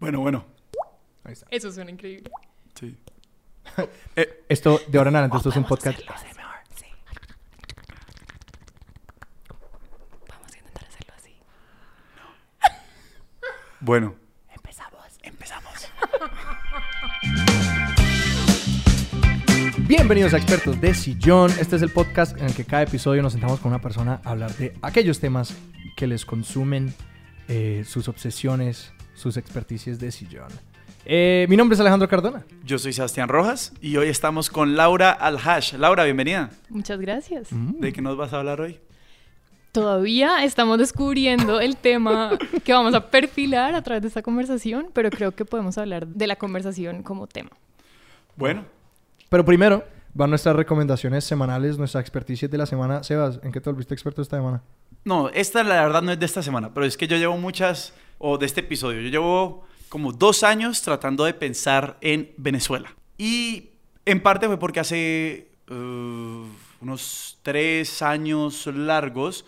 Bueno, bueno. Ahí está. Eso suena increíble. Sí. Esto, de ahora en adelante, esto es un podcast. Sí. Vamos a intentar hacerlo así. Bueno. Empezamos. Empezamos. Bienvenidos a Expertos de Sillón. Este es el podcast en el que cada episodio nos sentamos con una persona a hablar de aquellos temas que les consumen, eh, sus obsesiones, sus experticias de sillón. Eh, mi nombre es Alejandro Cardona. Yo soy Sebastián Rojas y hoy estamos con Laura Alhash. Laura, bienvenida. Muchas gracias. ¿De qué nos vas a hablar hoy? Todavía estamos descubriendo el tema que vamos a perfilar a través de esta conversación, pero creo que podemos hablar de la conversación como tema. Bueno, Pero primero van nuestras recomendaciones semanales, nuestra experticia de la semana. Sebas, ¿en qué te volviste experto esta semana? no, esta la verdad no es de esta semana, pero es que yo llevo muchas, o de este episodio, yo llevo como dos años tratando de pensar en Venezuela. Y en parte fue porque hace uh, unos tres años largos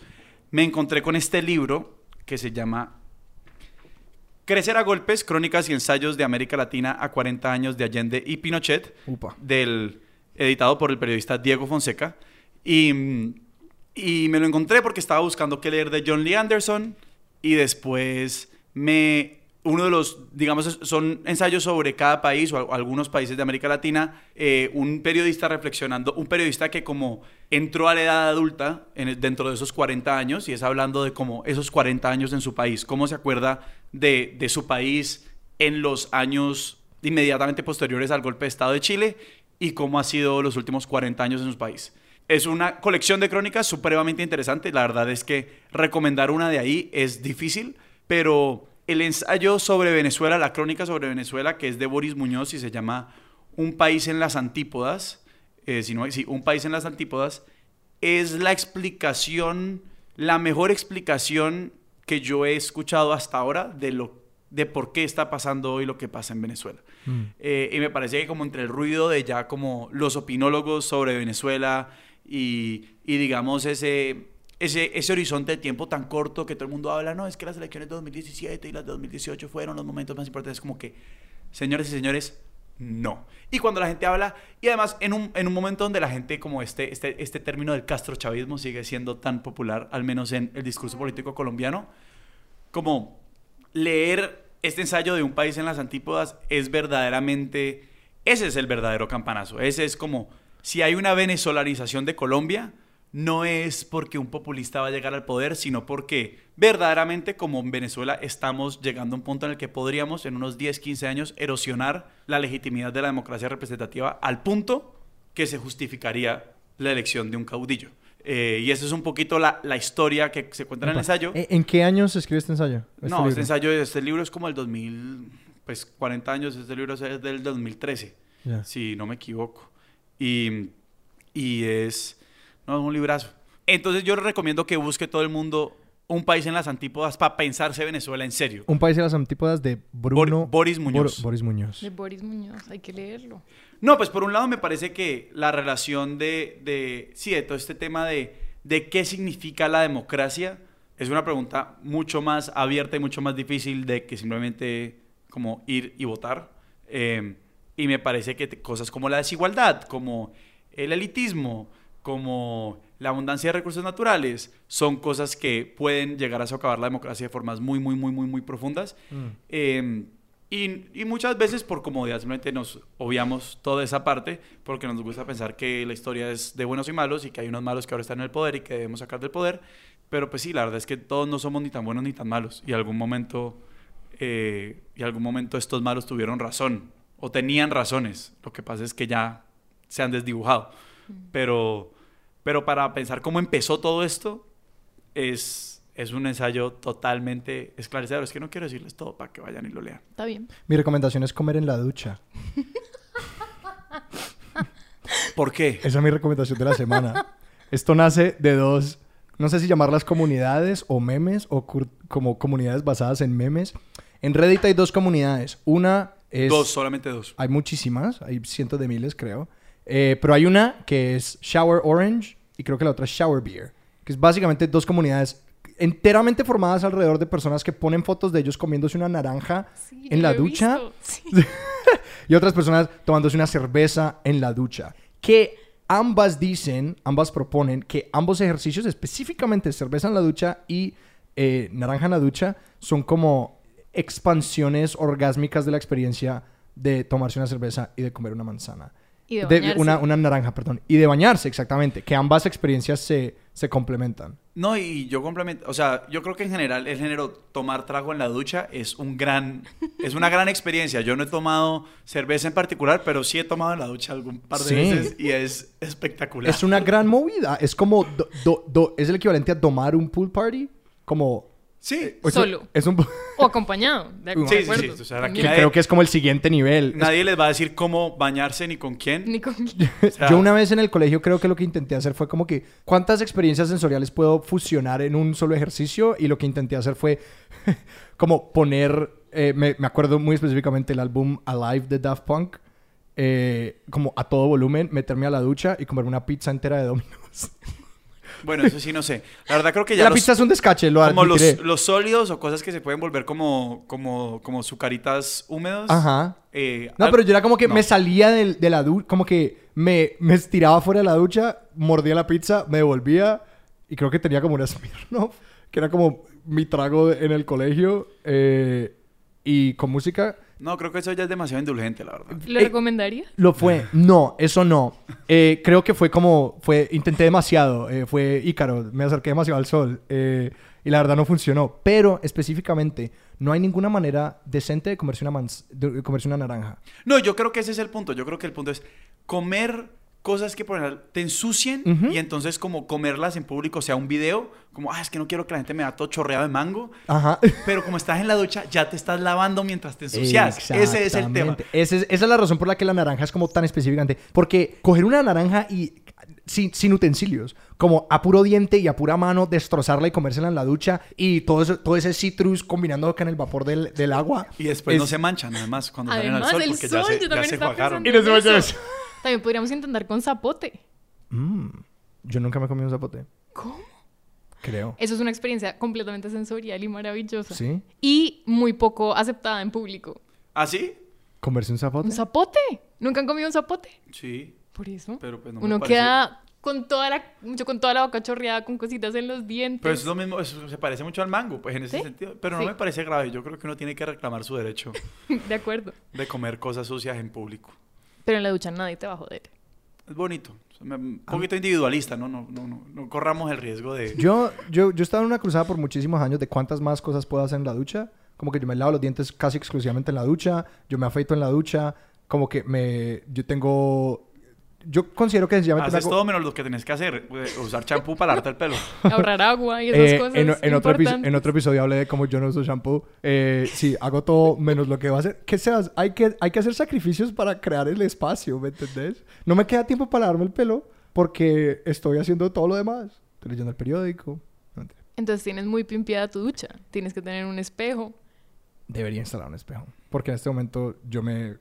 me encontré con este libro que se llama Crecer a golpes, crónicas y ensayos de América Latina a 40 años de Allende y Pinochet, Upa. del, editado por el periodista Diego Fonseca. Y, mm, y me lo encontré porque estaba buscando qué leer de John Lee Anderson y después me... Uno de los, digamos, son ensayos sobre cada país o al- algunos países de América Latina. eh, un periodista reflexionando, un periodista que como entró a la edad adulta en dentro de esos 40 años y es hablando de como esos 40 años en su país, cómo se acuerda de, de su país en los años inmediatamente posteriores al golpe de Estado de Chile y cómo ha sido los últimos 40 años en su país. Es una colección de crónicas supremamente interesante. La verdad es que recomendar una de ahí es difícil, pero el ensayo sobre Venezuela, la crónica sobre Venezuela, que es de Boris Muñoz y se llama Un país en las antípodas, eh, si no- sí, Un país en las antípodas, es la explicación, la mejor explicación que yo he escuchado hasta ahora de lo de por qué está pasando hoy lo que pasa en Venezuela. Mm. Eh, y me parece que como entre el ruido de ya como los opinólogos sobre Venezuela y, y digamos ese, ese, ese horizonte de tiempo tan corto que todo el mundo habla, no, es que las elecciones de 2017 y las de 2018 fueron los momentos más importantes, como que, señores y señores, no. Y cuando la gente habla, y además en un, en un momento donde la gente, como este, este, este término del castrochavismo sigue siendo tan popular, al menos en el discurso político colombiano, como leer este ensayo de un país en las antípodas es verdaderamente, ese es el verdadero campanazo. Ese es como, si hay una venezolanización de Colombia, no es porque un populista va a llegar al poder, sino porque verdaderamente como en Venezuela estamos llegando a un punto en el que podríamos en unos 10, 15 años erosionar la legitimidad de la democracia representativa al punto que se justificaría la elección de un caudillo. Eh, y esa es un poquito la, la historia que se cuenta en el ensayo. ¿En, qué años se escribió este ensayo? No, libro? este ensayo, este libro es como el 2000, pues 40 años, este libro es del 2013, Ya. si no me equivoco. Y, y es, no, es un librazo. Entonces yo recomiendo que busque todo el mundo un país en las antípodas para pensarse Venezuela en serio. Un país en las antípodas de Bruno... Bor- Boris Muñoz. Bor- Boris Muñoz. De Boris Muñoz, hay que leerlo. No, pues por un lado me parece que la relación de, de sí, de todo este tema de, de qué significa la democracia es una pregunta mucho más abierta y mucho más difícil de que simplemente como ir y votar. Eh, y me parece que te- cosas como la desigualdad, como el elitismo, como la abundancia de recursos naturales, son cosas que pueden llegar a socavar la democracia de formas muy, muy, muy, muy, muy profundas. Mm. Eh, y, y muchas veces por comodidad simplemente nos obviamos toda esa parte porque nos gusta pensar que la historia es de buenos y malos y que hay unos malos que ahora están en el poder y que debemos sacar del poder. Pero pues sí, la verdad es que todos no somos ni tan buenos ni tan malos. Y algún momento, eh, y algún momento estos malos tuvieron razón o tenían razones. Lo que pasa es que ya se han desdibujado. Pero, pero para pensar cómo empezó todo esto es, es un ensayo totalmente esclarecedor. Es que no quiero decirles todo para que vayan y lo lean. Está bien. Mi recomendación es comer en la ducha. ¿Por qué? Esa es mi recomendación de la semana. Esto nace de dos, no sé si llamarlas comunidades o memes o como comunidades basadas en memes. En Reddit hay dos comunidades. Una es... Dos, solamente dos. Hay muchísimas, hay cientos de miles creo. Eh, pero hay una que es Shower Orange y creo que la otra es Shower Beer. Que es básicamente dos comunidades enteramente formadas alrededor de personas que ponen fotos de ellos comiéndose una naranja Sí, en la ducha. Sí. y otras personas tomándose una cerveza en la ducha. Que ambas dicen, ambas proponen que ambos ejercicios, específicamente cerveza en la ducha y eh, naranja en la ducha, son como expansiones orgásmicas de la experiencia de tomarse una cerveza y de comer una manzana. Y de De- bañarse. una, una naranja, perdón. Y de bañarse, exactamente. Que ambas experiencias se, se complementan. No, y yo complemento, o sea, yo creo que en general el género tomar trago en la ducha es un gran, es una gran experiencia. Yo no he tomado cerveza en particular, pero sí he tomado en la ducha algún par de Sí. veces y es espectacular. Es una gran movida. Es como... do- do- do- es el equivalente a tomar un pool party. Como... Sí, o sea, Solo. Es un... O acompañado. De, Sí, sí, sí, o sea, aquí nadie- creo que es como el siguiente nivel. nadie les va a decir cómo bañarse ni con quién. Ni con- O sea, Yo una vez en el colegio creo que lo que intenté hacer fue como que cuántas experiencias sensoriales puedo fusionar en un solo ejercicio y lo que intenté hacer fue como poner, eh, me, me acuerdo muy específicamente el álbum Alive de Daft Punk, eh, como a todo volumen, meterme a la ducha y comerme una pizza entera de Domino's. Bueno, eso sí no sé. La verdad creo que ya la los- pizza es un descache, lo como los, los sólidos o cosas que se pueden volver como, como, como sucaritas húmedos. Ajá. eh, No, pero yo era como que no. me salía del- de, la ducha, como que me, me estiraba fuera de la ducha, mordía la pizza, me devolvía y creo que tenía como una Smirnoff, que era como mi trago en el colegio eh, y con música. No, creo que eso ya es demasiado indulgente, la verdad. ¿Lo Eh, recomendaría? Lo fue. No, eso no. Eh, creo que fue como, fue, intenté demasiado, eh, fue Ícaro, me acerqué demasiado al sol eh, y la verdad no funcionó. Pero específicamente, no hay ninguna manera decente de comerse una, de comerse una naranja. No, yo creo que ese es el punto. Yo creo que el punto es comer cosas que por ejemplo te ensucien y entonces como comerlas en público, o sea, un video, como, ah, es que no quiero que la gente me vea todo chorreado de mango, Ajá. pero como estás en la ducha, ya te estás lavando mientras te ensucias. Ese es el tema. Exactamente. Ese es- esa es la razón por la que la naranja es como tan específicamente. Porque coger una naranja y sin, sin utensilios, como a puro diente y a pura mano, destrozarla y comérsela en la ducha y todo, eso, todo ese citrus combinando con el vapor del, del agua. Y después es- no se manchan, además, cuando salen al sol, porque sol, ya se, ya pensando Y no se. También podríamos intentar con zapote. Mm, yo nunca me he comido un zapote. ¿Cómo? Creo. Eso es una experiencia completamente sensorial y maravillosa. ¿Sí? Y muy poco aceptada en público. ¿Ah, sí? ¿Comerse un zapote? ¿Un zapote? ¿Nunca han comido un zapote? Sí. Por eso. Pero, pues, no me Uno queda con toda la, mucho con toda la boca chorreada, con cositas en los dientes. Pero es lo mismo, eso se parece mucho al mango, pues en ese ¿Sí? sentido. Pero no Sí. me parece grave. Yo creo que uno tiene que reclamar su derecho De acuerdo. de comer cosas sucias en público. Pero en la ducha nadie te va a joder. Es bonito. Un poquito individualista, ¿no? No, no, no, no corramos el riesgo de... Yo, yo, yo he estado en una cruzada por muchísimos años de cuántas más cosas puedo hacer en la ducha. Como que yo me lavo los dientes casi exclusivamente en la ducha. Yo me afeito en la ducha. Como que me... Yo tengo... Yo considero que sencillamente... me Haces hago- todo menos lo que tenés que hacer. Usar champú para lavarte el pelo. Ahorrar agua y esas Eh, cosas. en, en otro en otro episodio hablé de cómo yo no uso shampoo. Eh, sí, hago todo menos lo que va a hacer. ¿Qué seas? Hay que, hay que hacer sacrificios para crear el espacio, ¿me entendés? No me queda tiempo para lavarme el pelo porque estoy haciendo todo lo demás. Estoy leyendo el periódico. No. Entonces tienes muy pimpiada tu ducha. Tienes que tener un espejo. Debería instalar un espejo. Porque en este momento yo me,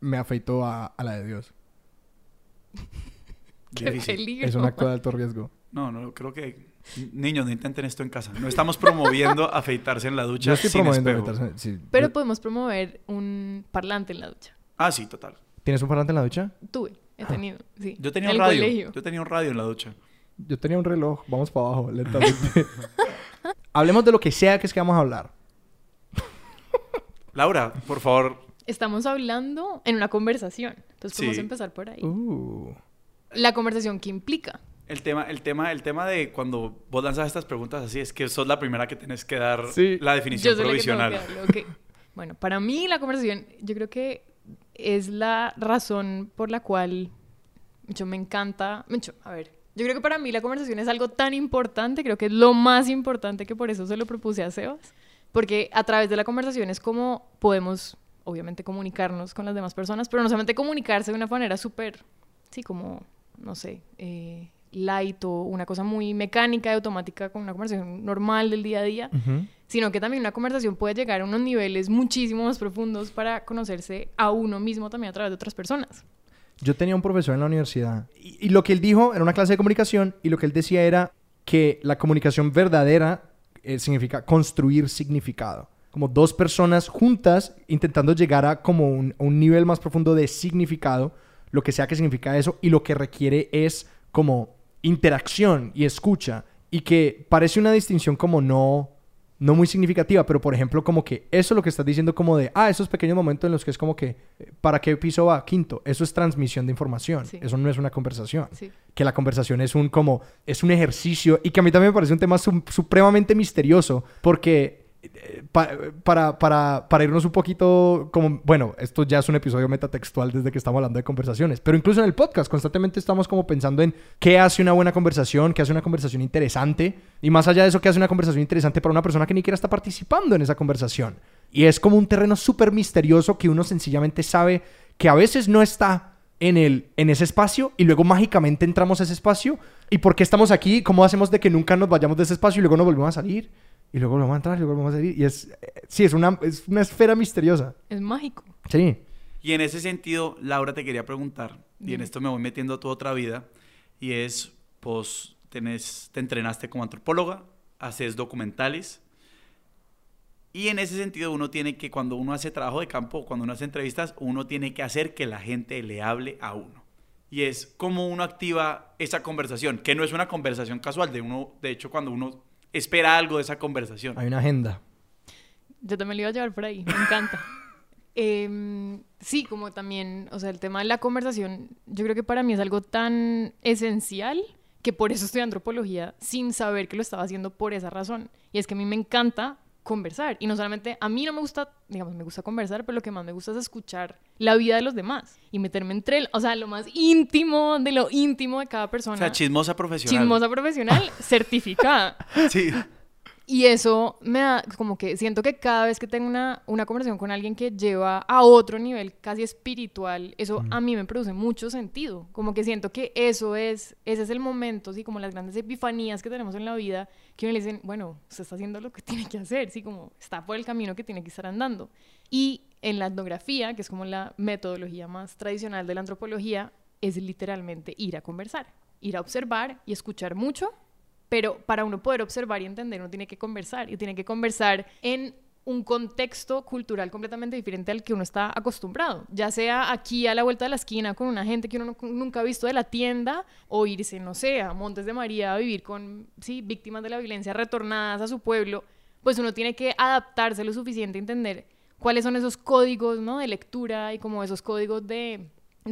me afeito a, a la de Dios. Qué Difícil. peligro. Es un acto de alto riesgo. No, no, creo que... Niños, no intenten esto en casa. No estamos promoviendo afeitarse en la ducha Yo estoy sin promoviendo espejo. sí. Pero Yo- podemos promover un parlante en la ducha. Ah, sí, total. ¿Tienes un parlante en la ducha? Tuve, he tenido, sí. Yo tenía En un el radio. colegio. Yo tenía un radio en la ducha. Yo tenía un reloj. Vamos para abajo, lentamente. Hablemos de lo que sea que es que vamos a hablar. Laura, por favor. Estamos hablando en una conversación. Entonces podemos Sí. empezar por ahí. Uh. La conversación que implica. El tema, el, tema, el tema de cuando vos lanzas estas preguntas así es que sos la primera que tenés que dar Sí. la definición Yo soy la que tengo provisional. que darle, ok. Bueno, para mí la conversación, yo creo que es la razón por la cual mucho me encanta. Mucho, a ver. Yo creo que para mí la conversación es algo tan importante, creo que es lo más importante que por eso se lo propuse a Sebas. Porque a través de la conversación es como podemos, obviamente, comunicarnos con las demás personas, pero no solamente comunicarse de una manera súper, sí, como, no sé, eh, light o una cosa muy mecánica y automática con una conversación normal del día a día sino que también una conversación puede llegar a unos niveles muchísimo más profundos para conocerse a uno mismo también a través de otras personas. Yo tenía un profesor en la universidad y, y lo que él dijo era una clase de comunicación y lo que él decía era que la comunicación verdadera eh, significa construir significado. Como dos personas juntas intentando llegar a como un, un nivel más profundo de significado, lo que sea que significa eso, y lo que requiere es como interacción y escucha, y que parece una distinción como no no muy significativa, pero por ejemplo, como que eso es lo que estás diciendo, como de, ah, esos pequeños momentos en los que es como que, eh, ¿para qué piso va? Quinto, eso es transmisión de información, Sí. eso no es una conversación. Sí. Que la conversación es un, como, es un ejercicio y que a mí también me parece un tema su- supremamente misterioso, porque para, para, para irnos un poquito como, bueno, esto ya es un episodio metatextual desde que estamos hablando de conversaciones, pero incluso en el podcast constantemente estamos como pensando en qué hace una buena conversación, qué hace una conversación interesante, y más allá de eso, qué hace una conversación interesante para una persona que ni siquiera está participando en esa conversación. Y es como un terreno súper misterioso que uno sencillamente sabe que a veces no está en, el, en ese espacio y luego mágicamente entramos a ese espacio. ¿Y por qué estamos aquí? ¿Cómo hacemos de que nunca nos vayamos de ese espacio y luego nos volvemos a salir? Y luego volvemos a entrar y luego volvemos a salir. Y es, eh, sí, es una, es una esfera misteriosa. Es mágico. Sí. Y en ese sentido, Laura, te quería preguntar, y en esto me voy metiendo a tu otra vida, y es, pues, tenés, te entrenaste como antropóloga, haces documentales, y en ese sentido uno tiene que, cuando uno hace trabajo de campo, cuando uno hace entrevistas, uno tiene que hacer que la gente le hable a uno. Y es cómo uno activa esa conversación, que no es una conversación casual, de uno, de hecho, cuando uno espera algo de esa conversación. Hay una agenda. Yo también lo iba a llevar por ahí, me encanta. Em, sí, como también, o sea, el tema de la conversación, yo creo que para mí es algo tan esencial que por eso estudié antropología sin saber que lo estaba haciendo por esa razón. Y es que a mí me encanta conversar. Y no solamente, a mí no me gusta, digamos, me gusta conversar, pero lo que más me gusta es escuchar la vida de los demás y meterme entre, el, o sea, lo más íntimo de lo íntimo de cada persona. O sea, chismosa profesional. Chismosa profesional certificada. Sí. Y eso me da, como que siento que cada vez que tengo una, una conversación con alguien que lleva a otro nivel casi espiritual, eso a mí me produce mucho sentido. Como que siento que eso es, ese es el momento, así como las grandes epifanías que tenemos en la vida, que uno le dicen, bueno, usted está haciendo lo que tiene que hacer, sí, como está por el camino que tiene que estar andando. Y en la etnografía, que es como la metodología más tradicional de la antropología, es literalmente ir a conversar, ir a observar y escuchar mucho pero para uno poder observar y entender, uno tiene que conversar y tiene que conversar en un contexto cultural completamente diferente al que uno está acostumbrado, ya sea aquí a la vuelta de la esquina con una gente que uno no- nunca ha visto de la tienda o irse, no sé, a Montes de María a vivir con, sí, víctimas de la violencia retornadas a su pueblo, pues uno tiene que adaptarse lo suficiente a entender cuáles son esos códigos, ¿no? De lectura y como esos códigos de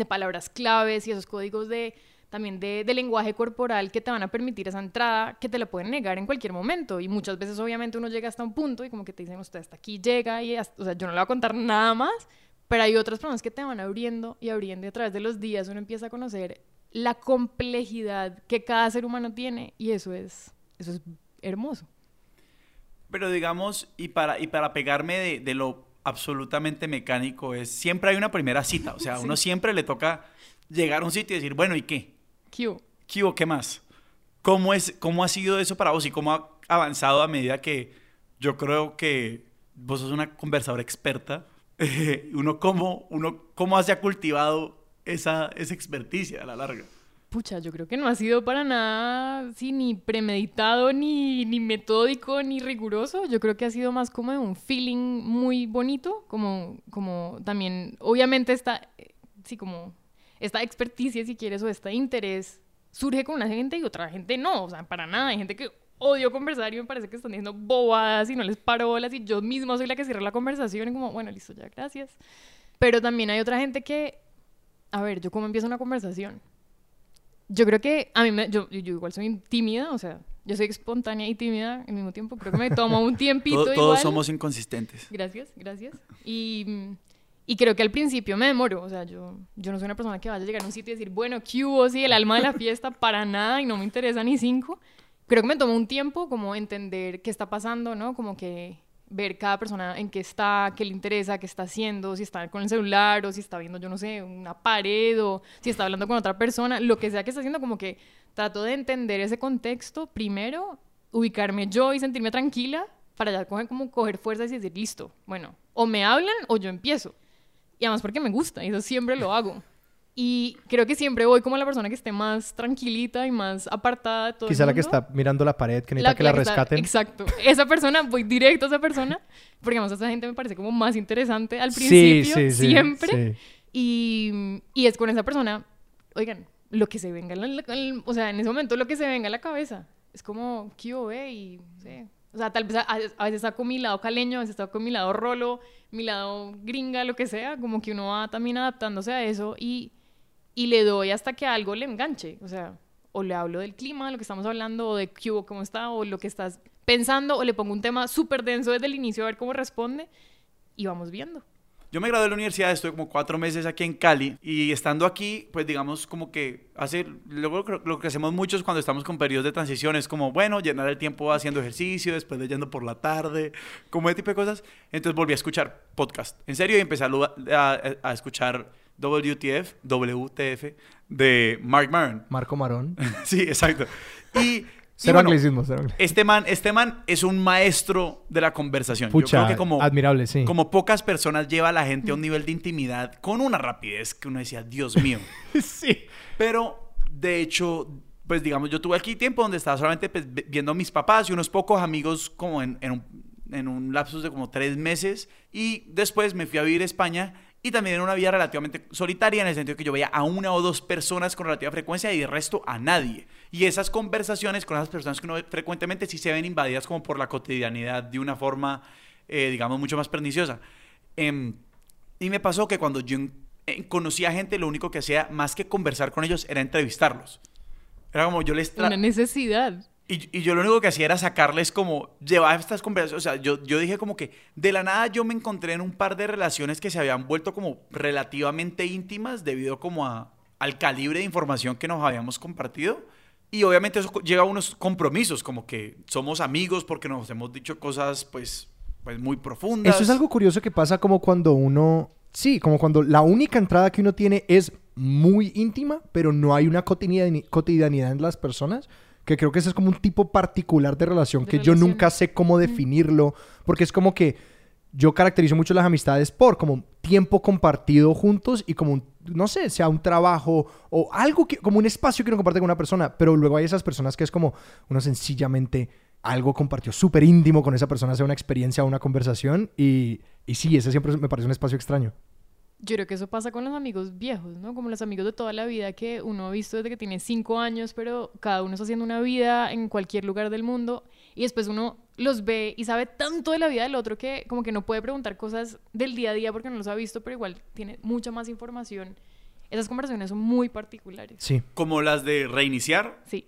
palabras claves y esos códigos de también de, de lenguaje corporal que te van a permitir esa entrada que te la pueden negar en cualquier momento. Y muchas veces obviamente uno llega hasta un punto y como que te dicen, usted hasta aquí llega y hasta- o sea, yo no le voy a contar nada más, pero hay otras personas que te van abriendo y abriendo y a través de los días uno empieza a conocer la complejidad que cada ser humano tiene y eso es, eso es hermoso. Pero digamos, y para, y para pegarme de, de lo absolutamente mecánico, es siempre hay una primera cita. O sea, a uno siempre le toca llegar a un sitio y decir, bueno, ¿y qué? Q. ¿Qué hubo? ¿Qué más? ¿Cómo, es, ¿Cómo ha sido eso para vos y cómo ha avanzado a medida que yo creo que vos sos una conversadora experta? Eh, uno, cómo, uno cómo se ha cultivado esa, esa experticia a la larga. Pucha, yo creo que no ha sido para nada, sí, ni premeditado, ni, ni metódico, ni riguroso. Yo creo que ha sido más como de un feeling muy bonito, como, como también, obviamente esta, eh, sí, como esta experticia, si quieres, o este interés surge con una gente y otra gente no, o sea, para nada. Hay gente que odio conversar y me parece que están diciendo bobadas y no les paro bolas y yo misma soy la que cierra la conversación y como, bueno, listo, ya, gracias. Pero también hay otra gente que, a ver, yo cómo empiezo una conversación. Yo creo que a mí, me, yo, yo, igual soy tímida, o sea, yo soy espontánea y tímida al mismo tiempo. Creo que me toma un tiempito Todo- igual. todos somos inconsistentes. Gracias, gracias. Y, mm, y creo que al principio me demoro, o sea, yo, yo no soy una persona que vaya a llegar a un sitio y decir, bueno, ¿qué hubo? Sí, el alma de la fiesta, para nada, y no me interesa ni cinco. Creo que me tomó un tiempo como entender qué está pasando, ¿no? Como que ver cada persona en qué está, qué le interesa, qué está haciendo, si está con el celular o si está viendo, yo no sé, una pared o si está hablando con otra persona, lo que sea que está haciendo, como que trato de entender ese contexto primero, ubicarme yo y sentirme tranquila para ya coger, como coger fuerzas y decir, listo, bueno, o me hablan o yo empiezo. Y además porque me gusta, y eso siempre lo hago. Y creo que siempre voy como la persona que esté más tranquilita y más apartada de todo. Quizá el la que está mirando la pared, que necesita que la, está- rescaten. exacto. Esa persona, voy directo a esa persona. Porque además esa gente me parece como más interesante al principio, sí, sí, siempre. sí. Y, y es con esa persona, oigan, lo que se venga, en la- en la- o sea, en ese momento lo que se venga a la cabeza. Es como, ¿qué hubo, ve? Y, no sé. O sea, tal vez a, a veces saco mi lado caleño, a veces saco mi lado rolo, mi lado gringa, lo que sea. Como que uno va también adaptándose a eso y, y le doy hasta que algo le enganche. O sea, o le hablo del clima, lo que estamos hablando, o de hubo, cómo está, o lo que estás pensando, o le pongo un tema súper denso desde el inicio a ver cómo responde y vamos viendo. Yo me gradué de la universidad, estoy como cuatro meses aquí en Cali y estando aquí, pues digamos como que hace, luego lo que hacemos muchos cuando estamos con periodos de transición es como, bueno, llenar el tiempo haciendo ejercicio, después leyendo por la tarde, como ese tipo de cosas. Entonces volví a escuchar podcast, en serio, y empecé a, a- a escuchar WTF, WTF de Mark Maron. Marco Marón. sí, exacto. Y Cero bueno, anglicismo, cero anglicismo. este man, este man es un maestro de la conversación. Yo Pucha, creo que como, admirable, sí. como pocas personas lleva a la gente a un nivel de intimidad con una rapidez que uno decía, Dios mío. sí. Pero, de hecho, pues digamos, yo tuve aquí tiempo donde estaba solamente pues, vi- viendo a mis papás y unos pocos amigos como en, en un, en un lapsus de como tres meses. Y después me fui a vivir a España y también una vida relativamente solitaria en el sentido que yo veía a una o dos personas con relativa frecuencia y el resto a nadie. Y esas conversaciones con esas personas que uno ve frecuentemente sí se ven invadidas como por la cotidianidad de una forma, eh, digamos, mucho más perniciosa. Em, y me pasó que cuando yo conocía gente, lo único que hacía más que conversar con ellos era entrevistarlos. Era como yo les... Una necesidad. Y, y yo lo único que hacía era sacarles como, llevar estas conversaciones, o sea, yo, yo dije como que de la nada yo me encontré en un par de relaciones que se habían vuelto como relativamente íntimas debido como a, al calibre de información que nos habíamos compartido. Y obviamente eso lleva a unos compromisos, como que somos amigos porque nos hemos dicho cosas pues, pues muy profundas. Eso es algo curioso que pasa como cuando uno... Sí, como cuando la única entrada que uno tiene es muy íntima, pero no hay una cotidiani- cotidianidad en las personas. Que creo que ese es como un tipo particular de relación De que yo nunca sé cómo definirlo. Porque es como que yo caracterizo mucho las amistades por como tiempo compartido juntos y como un, no sé, sea un trabajo o algo que, como un espacio que uno comparte con una persona, pero luego hay esas personas que es como uno sencillamente algo compartió súper íntimo con esa persona, sea una experiencia o una conversación y, y sí, ese siempre me parece un espacio extraño. Yo creo que eso pasa con los amigos viejos, ¿no? Como los amigos de toda la vida que uno ha visto desde que tiene cinco años, pero cada uno está haciendo una vida en cualquier lugar del mundo y después uno los ve y sabe tanto de la vida del otro que como que no puede preguntar cosas del día a día porque no los ha visto, pero igual tiene mucha más información. Esas conversaciones son muy particulares. Sí. Como las de reiniciar. Sí.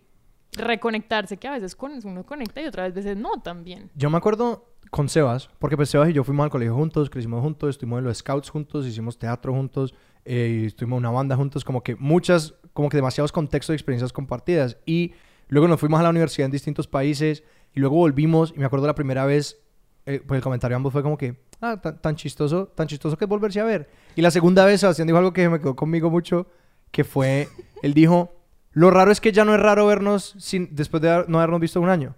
Reconectarse, que a veces uno conecta y otras veces no también. Yo me acuerdo con Sebas, porque pues Sebas y yo fuimos al colegio juntos, crecimos juntos, estuvimos en los scouts juntos, hicimos teatro juntos, eh, estuvimos en una banda juntos, como que muchas, como que demasiados contextos y experiencias compartidas. Y luego nos fuimos a la universidad en distintos países y luego volvimos y me acuerdo la primera vez, eh, pues el comentario de ambos fue como que, ah, tan, tan chistoso, tan chistoso que es volverse a ver. Y la segunda vez Sebastián dijo algo que me quedó conmigo mucho, que fue, él dijo, lo raro es que ya no es raro vernos sin, después de no habernos visto un año.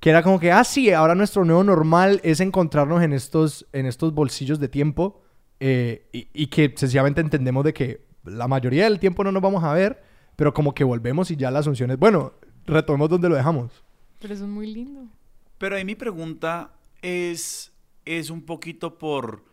Que era como que, ah, sí, ahora nuestro nuevo normal es encontrarnos en estos, en estos bolsillos de tiempo eh, y, y que sencillamente entendemos de que la mayoría del tiempo no nos vamos a ver, pero como que volvemos y ya la asunción es, bueno, retomemos donde lo dejamos. Pero eso es muy lindo. Pero ahí mi pregunta es, es un poquito por,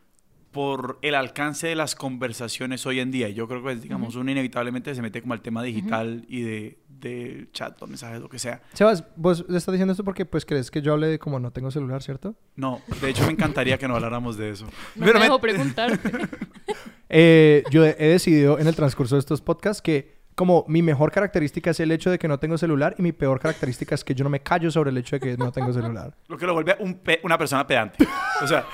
por el alcance de las conversaciones hoy en día. Yo creo que, digamos, uno inevitablemente se mete como al tema digital y de, de chat o mensajes, lo que sea. Sebas, vos estás diciendo esto porque pues crees que yo hable de como no tengo celular, ¿cierto? No, de hecho me encantaría que no habláramos de eso. No Pero me me- dejo preguntarte. Eh, yo he he decidido en el transcurso de estos podcasts que como mi mejor característica es el hecho de que no tengo celular y mi peor característica es que yo no me callo sobre el hecho de que no tengo celular. Lo que lo vuelve un pe- una persona pedante. O sea,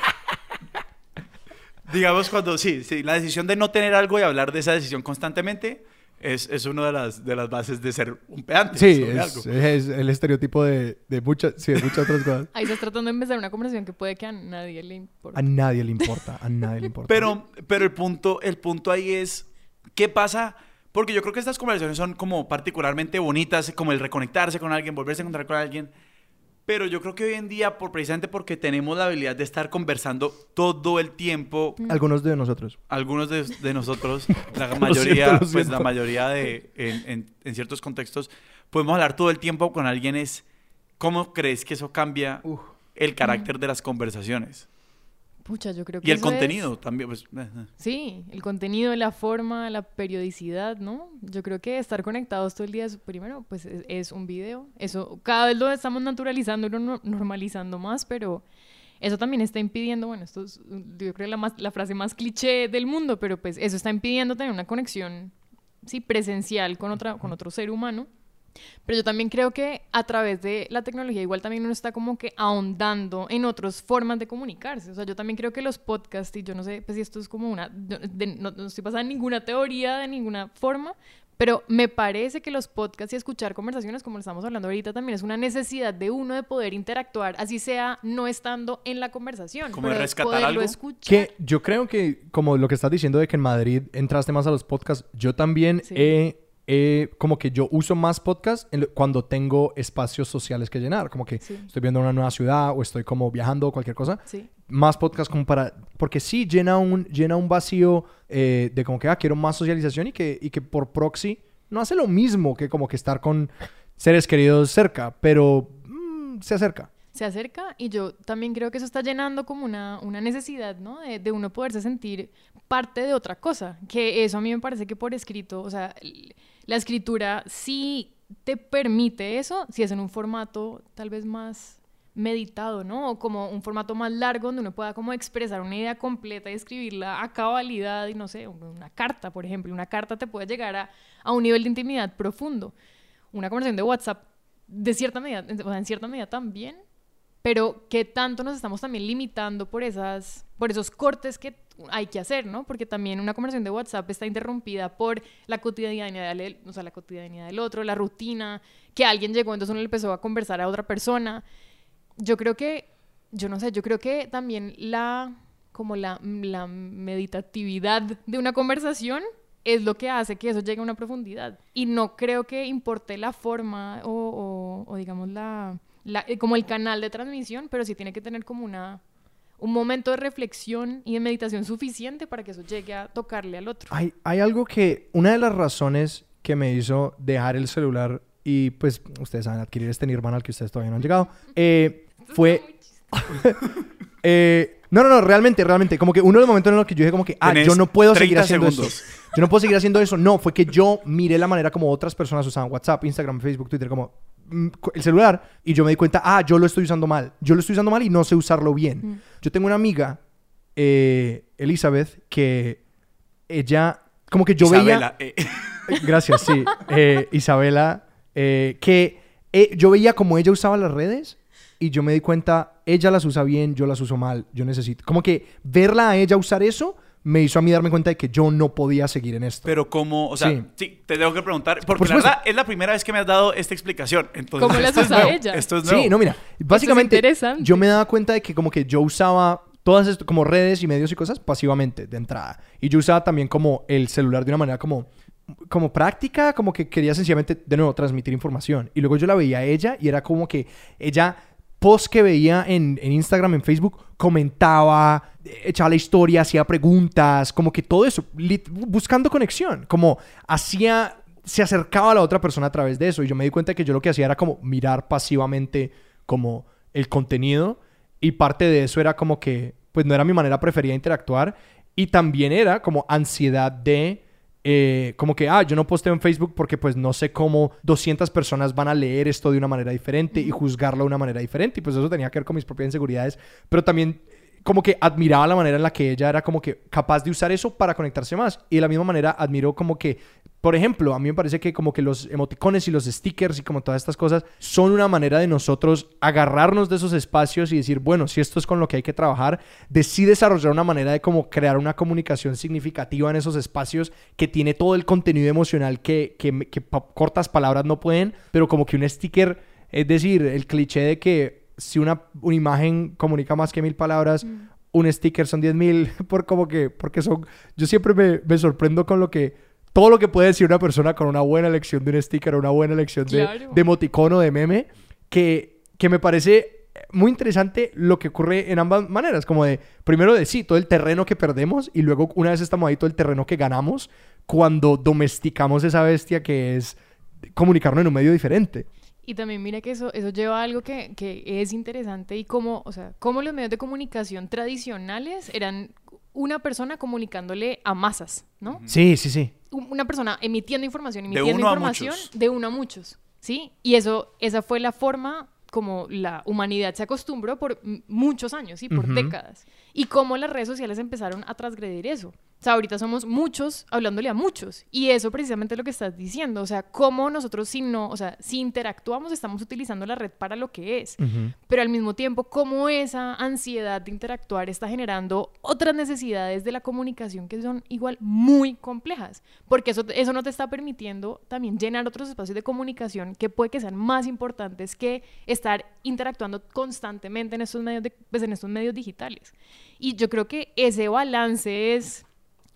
digamos cuando, sí, sí, la decisión de no tener algo y hablar de esa decisión constantemente es, es una de las, de las bases de ser un pedante. Sí, sobre es, algo. es el estereotipo de, de muchas, sí, de muchas otras cosas. Ahí estás tratando de empezar una conversación que puede que a nadie le importe. A nadie le importa, a nadie le importa. Pero, pero el, punto, el punto ahí es, ¿qué pasa? Porque yo creo que estas conversaciones son como particularmente bonitas, como el reconectarse con alguien, volverse a encontrar con alguien. Pero yo creo que hoy en día, por, precisamente porque tenemos la habilidad de estar conversando todo el tiempo, Algunos de nosotros. algunos de, de nosotros, la Lo mayoría, siento, lo pues la mayoría de, en, en- en ciertos contextos, podemos hablar todo el tiempo con alguien es, ¿cómo crees que eso cambia Uf. el carácter de las conversaciones? Pucha, yo creo que Y el eso es- contenido también, pues... eh, eh. Sí, el contenido, la forma, la periodicidad, ¿no? Yo creo que estar conectados todo el día, es- primero, pues es, es un video. Eso cada vez lo estamos naturalizando y lo no- normalizando más, pero eso también está impidiendo, bueno, esto es, yo creo, la, más, la frase más cliché del mundo, pero pues eso está impidiendo tener una conexión, sí, presencial con, otra, con otro ser humano. Pero yo también creo que a través de la tecnología igual también uno está como que ahondando en otras formas de comunicarse. O sea, yo también creo que los podcasts, y yo no sé pues, si esto es como una... de- no, no estoy basada en ninguna teoría, de ninguna forma, pero me parece que los podcasts y escuchar conversaciones, como lo estamos hablando ahorita, también es una necesidad de uno de poder interactuar, así sea no estando en la conversación. Como pero de rescatar poderlo algo. escuchar. Que yo creo que, como lo que estás diciendo de que en Madrid entraste más a los podcasts, yo también Sí. he, he- como que yo uso más podcasts en lo- cuando tengo espacios sociales que llenar. Como que Sí. estoy viendo una nueva ciudad o estoy como viajando o cualquier cosa. Sí. Más podcasts como para... Porque sí llena un, llena un vacío eh, de como que, ah, quiero más socialización y que, y que por proxy no hace lo mismo que como que estar con seres queridos cerca, pero mm, se acerca. se acerca y yo también creo que eso está llenando como una, una necesidad, ¿no? De, de uno poderse sentir parte de otra cosa, que eso a mí me parece que por escrito, o sea, la escritura sí te permite eso, si es en un formato tal vez más meditado, ¿no? O como un formato más largo donde uno pueda como expresar una idea completa y escribirla a cabalidad y no sé, una carta, por ejemplo, una carta te puede llegar a, a un nivel de intimidad profundo. Una conversación de WhatsApp de cierta medida, o sea, en cierta medida también, pero qué tanto nos estamos también limitando por esas por esos cortes que hay que hacer, ¿no? Porque también una conversación de WhatsApp está interrumpida por la cotidianidad del, o sea, la cotidianidad del otro, la rutina, que alguien llegó, entonces uno le empezó a conversar a otra persona. Yo creo que yo no sé, yo creo que también la como la, la meditatividad de una conversación es lo que hace que eso llegue a una profundidad. Y no creo que importe la forma o, o- o digamos la, la- eh, como el canal de transmisión, pero sí tiene que tener como una un momento de reflexión y de meditación suficiente para que eso llegue a tocarle al otro. Hay, hay algo que, una de las razones que me hizo dejar el celular y pues ustedes saben adquirir este Nirvana al que ustedes todavía no han llegado, eh, fue... eh, no, no, no, realmente, realmente, como que uno de los momentos en los que yo dije como que, ah, Tenés yo no puedo seguir 30 haciendo segundos. eso. Yo no puedo seguir haciendo eso. No, fue que yo miré la manera como otras personas usaban WhatsApp, Instagram, Facebook, Twitter, como co- el celular y yo me di cuenta, ah, yo lo estoy usando mal. Yo lo estoy usando mal y no sé usarlo bien. Mm. Yo tengo una amiga, eh, Elizabeth, que ella, como que yo Isabela, veía... eh, Gracias, sí. Eh, Isabela, eh, que eh, yo veía como ella usaba las redes y yo me di cuenta, ella las usa bien, yo las uso mal, yo necesito. Como que verla a ella usar eso me hizo a mí darme cuenta de que yo no podía seguir en esto. pero como, o sea, Sí. sí. te tengo que preguntar, porque Por la verdad es la primera vez que me has dado esta explicación. Entonces, ¿Cómo las esto es usa nuevo, ella? Esto es nuevo. Sí, no, mira, básicamente yo me daba cuenta de que como que yo usaba todas esto como redes y medios y cosas pasivamente de entrada. Y yo usaba también como el celular de una manera como como práctica, como que quería sencillamente de nuevo transmitir información. Y luego yo la veía a ella y era como que ella post que veía en, en Instagram, en Facebook, comentaba, echaba la historia, hacía preguntas, como que todo eso, buscando conexión, como hacía, se acercaba a la otra persona a través de eso. Y yo me di cuenta que yo lo que hacía era como mirar pasivamente como el contenido y parte de eso era como que, pues no era mi manera preferida de interactuar y también era como ansiedad de... eh, como que, ah, yo no posteo en Facebook porque pues no sé cómo 200 personas van a leer esto de una manera diferente y juzgarlo de una manera diferente. Y pues eso tenía que ver con mis propias inseguridades. Pero también como que admiraba la manera en la que ella era como que capaz de usar eso para conectarse más. Y de la misma manera admiro como que, por ejemplo, a mí me parece que como que los emoticones y los stickers y como todas estas cosas son una manera de nosotros agarrarnos de esos espacios y decir, bueno, si esto es con lo que hay que trabajar, de sí desarrollar una manera de como crear una comunicación significativa en esos espacios que tiene todo el contenido emocional que, que, cortas palabras no pueden, pero como que un sticker, es decir, el cliché de que si una, una imagen comunica más que mil palabras, un sticker son diez mil, por como que, porque son, yo siempre me, me sorprendo con lo que, todo lo que puede decir una persona con una buena elección de un sticker o una buena elección de, Claro. de emoticono, de meme, que que me parece muy interesante lo que ocurre en ambas maneras, como de, primero de sí, todo el terreno que perdemos y luego una vez estamos ahí, todo el terreno que ganamos cuando domesticamos esa bestia que es comunicarnos en un medio diferente. Y también mira que eso, eso lleva a algo que, que es interesante y cómo, o sea, cómo los medios de comunicación tradicionales eran una persona comunicándole a masas, ¿no? Sí, sí, sí. Un- Una persona emitiendo información, De emitiendo uno información de uno a muchos, ¿sí? Y eso, esa fue la forma como la humanidad se acostumbró por muchos años, ¿sí? Por Ujú. décadas. Y cómo las redes sociales empezaron a transgredir eso. O sea, ahorita somos muchos hablándole a muchos. Y eso precisamente es lo que estás diciendo. O sea, cómo nosotros si no, o sea, si interactuamos, estamos utilizando la red para lo que es. Pero al mismo tiempo, cómo esa ansiedad de interactuar está generando otras necesidades de la comunicación que son igual muy complejas. Porque eso, eso no te está permitiendo también llenar otros espacios de comunicación que puede que sean más importantes que estar interactuando constantemente en estos medios, de, pues, en estos medios digitales. Y yo creo que ese balance es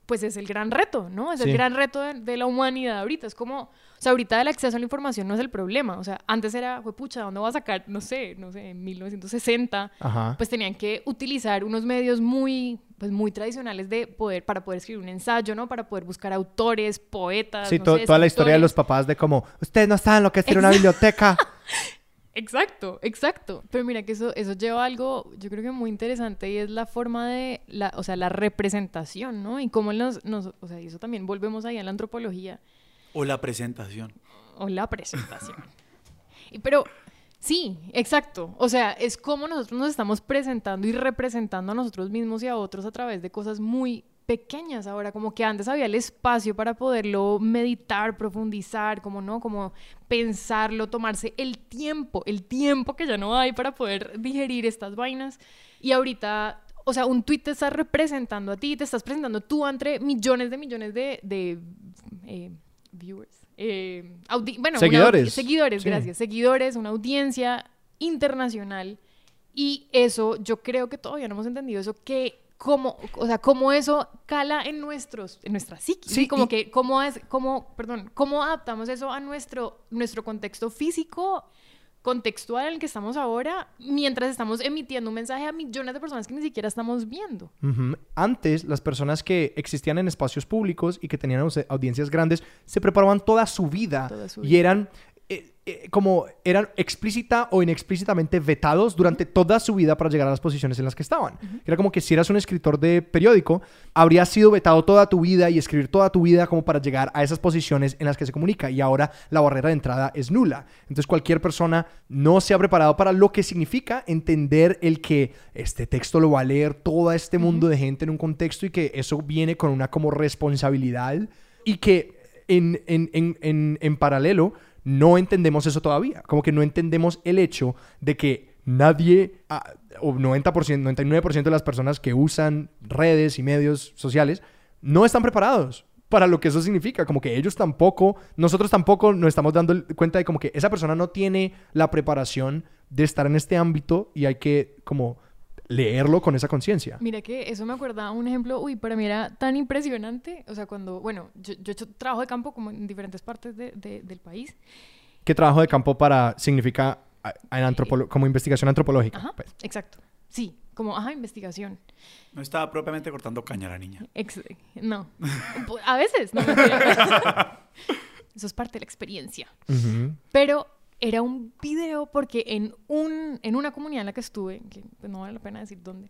pues es el gran reto, ¿no? Es Sí. el gran reto de, de la humanidad ahorita. Es como, o sea, ahorita el acceso a la información no es el problema. O sea, antes era, fue pucha, ¿dónde voy a sacar? No sé, no sé, en 1960, Ajá. pues tenían que utilizar unos medios muy, pues muy tradicionales de poder, para poder escribir un ensayo, ¿no? Para poder buscar autores, poetas, Sí, no to- sé, toda la historia de los papás de como, ustedes no saben lo que es a una biblioteca. Exacto, exacto. Pero mira que eso, eso lleva a algo, yo creo que muy interesante y es la forma de, la, o sea, la representación, ¿no? Y cómo nos, nos, o sea, eso también volvemos ahí a la antropología O la presentación. o la presentación. Y, pero sí, exacto. O sea, es como nosotros nos estamos presentando y representando a nosotros mismos y a otros a través de cosas muy pequeñas ahora, como que antes había el espacio para poderlo meditar, profundizar, como no, como pensarlo, tomarse el tiempo, el tiempo que ya no hay para poder digerir estas vainas. Y ahorita, o sea, un tweet te está representando a ti, te estás presentando tú entre millones de millones de, de eh, viewers. eh, bueno, Seguidores. seguidores, Sí. gracias. Seguidores, una audiencia internacional. Y eso, yo creo que todavía no hemos entendido eso, que cómo, o sea, cómo eso cala en nuestros, en nuestra psique. Sí, como y- que, cómo es, cómo, perdón, cómo adaptamos eso a nuestro, nuestro contexto físico, contextual en el que estamos ahora, mientras estamos emitiendo un mensaje a millones de personas que ni siquiera estamos viendo. Antes, las personas que existían en espacios públicos y que tenían au- audiencias grandes se preparaban toda su vida Toda su y eran eh, eh, como eran explícita o inexplícitamente vetados durante toda su vida para llegar a las posiciones en las que estaban. Era como que si eras un escritor de periódico, habrías sido vetado toda tu vida y escribir toda tu vida como para llegar a esas posiciones en las que se comunica y ahora la barrera de entrada es nula. Entonces cualquier persona no se ha preparado para lo que significa entender el que este texto lo va a leer todo este mundo de gente en un contexto y que eso viene con una como responsabilidad y que en, en, en, en, en paralelo no entendemos eso todavía. Como que no entendemos el hecho de que nadie, ah, o 90%, 99% de las personas que usan redes y medios sociales, no están preparados para lo que eso significa. Como que ellos tampoco, nosotros tampoco nos estamos dando cuenta de como que esa persona no tiene la preparación de estar en este ámbito y hay que como leerlo con esa conciencia. Mira que eso me acuerda un ejemplo, uy, para mí era tan impresionante, o sea, cuando, bueno, yo, yo he hecho trabajo de campo como en diferentes partes de- de- del país. ¿Qué trabajo de campo para significa en antropolo- como investigación antropológica? Ajá, pues? exacto. Sí, como, ajá, investigación. No estaba propiamente cortando caña la niña. Ex- no. A veces, no. Eso es parte de la experiencia. Ujú. Pero era un video porque en, un, en una comunidad en la que estuve, que no vale la pena decir dónde,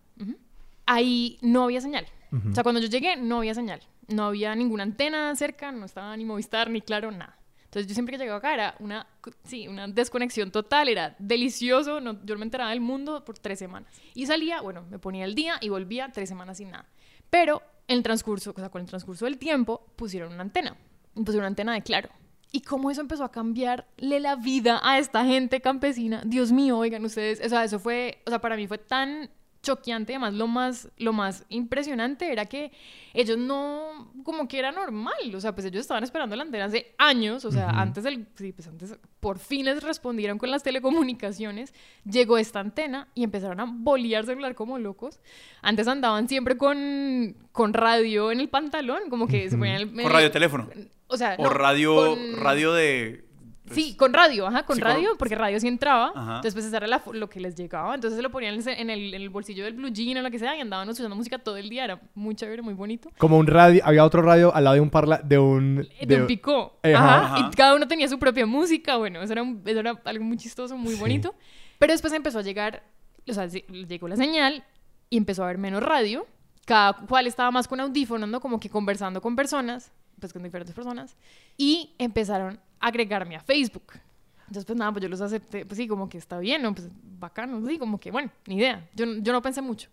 ahí no había señal. Ujú. O sea, cuando yo llegué no había señal. No había ninguna antena cerca, no estaba ni Movistar, ni Claro, nada. Entonces yo siempre que llegaba acá era una, sí, una desconexión total, era delicioso, no, yo no me enteraba del mundo por tres semanas. Y salía, bueno, me ponía el día y volvía tres semanas sin nada. Pero en el transcurso, o sea, con el transcurso del tiempo, pusieron una antena, pusieron una antena de Claro. Y cómo eso empezó a cambiarle la vida a esta gente campesina. Dios mío, oigan ustedes, o sea, eso fue, o sea, para mí fue tan choqueante, además lo más, lo más impresionante era que ellos no, como que era normal, o sea, pues ellos estaban esperando la antena hace años, o sea, antes del, sí, pues antes, por fin les respondieron con las telecomunicaciones, llegó esta antena y empezaron a bolear celular como locos. Antes andaban siempre con, con radio en el pantalón, como que se Ujú. ponían el... Con radioteléfono. O sea, O no, radio, con- radio de, Sí, con radio, ajá, con Sí, con- radio, porque radio sí entraba. Ajá. Entonces, pues, eso era la lo que les llegaba. Entonces, se lo ponían en el, en el- bolsillo del blue jean o lo que sea y andaban escuchando música todo el día. Era muy chévere, muy bonito. Como un radio, había otro radio al lado de un parla, de un... De, un picó. Ajá. Ajá. Ajá. Y cada uno tenía su propia música. Bueno, eso era, un- eso era algo muy chistoso, muy Sí. bonito. Pero después empezó a llegar, o sea, llegó la señal y empezó a haber menos radio. Cada cual estaba más con audífonos, ¿no? Como que conversando con personas, pues con diferentes personas. Y empezaron a agregarme a Facebook. Entonces, pues nada, pues yo los acepté, pues sí, como que está bien, ¿no? Pues bacano, sí, como que, bueno, ni idea. Yo, yo no pensé mucho.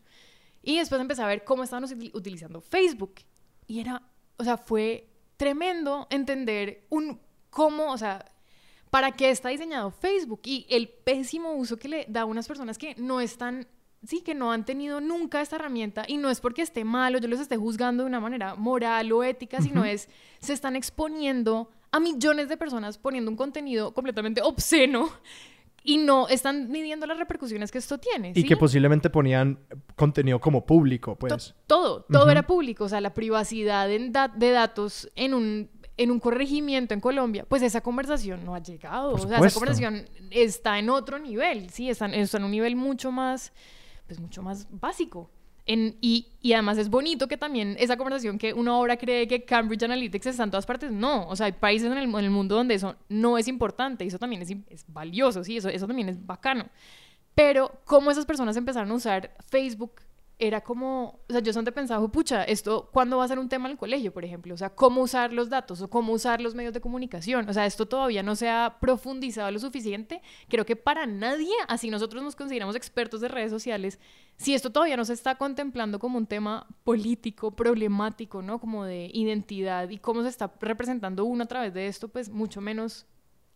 Y después empecé a ver cómo estaban util- utilizando Facebook. Y era, o sea, fue tremendo entender un cómo, o sea, para qué está diseñado Facebook y el pésimo uso que le da a unas personas que no están, sí, que no han tenido nunca esta herramienta y no es porque esté malo, yo los esté juzgando de una manera moral o ética, sino es, se están exponiendo a millones de personas poniendo un contenido completamente obsceno y no están midiendo las repercusiones que esto tiene. Y que posiblemente ponían contenido como público, To- pues. todo, todo era público, o sea, la privacidad en da- de datos en un, en un corregimiento en Colombia, pues esa conversación no ha llegado, o sea, esa conversación está en otro nivel, sí, está, en- está en un nivel mucho más, pues mucho más básico. Y, y además es bonito que también esa conversación que uno ahora cree que Cambridge Analytics está en todas partes, no, o sea, hay países en el, en el mundo donde eso no es importante, eso también es, es valioso, sí, eso, eso también es bacano. Pero cómo esas personas empezaron a usar Facebook era como, o sea, yo siempre pensaba, pucha, esto, ¿cuándo va a ser un tema en el colegio, por ejemplo? O sea, cómo usar los datos o cómo usar los medios de comunicación. O sea, esto todavía no se ha profundizado lo suficiente. Creo que para nadie, así nosotros nos consideramos expertos de redes sociales, si esto todavía no se está contemplando como un tema político, problemático, ¿no? Como de identidad y cómo se está representando uno a través de esto, pues mucho menos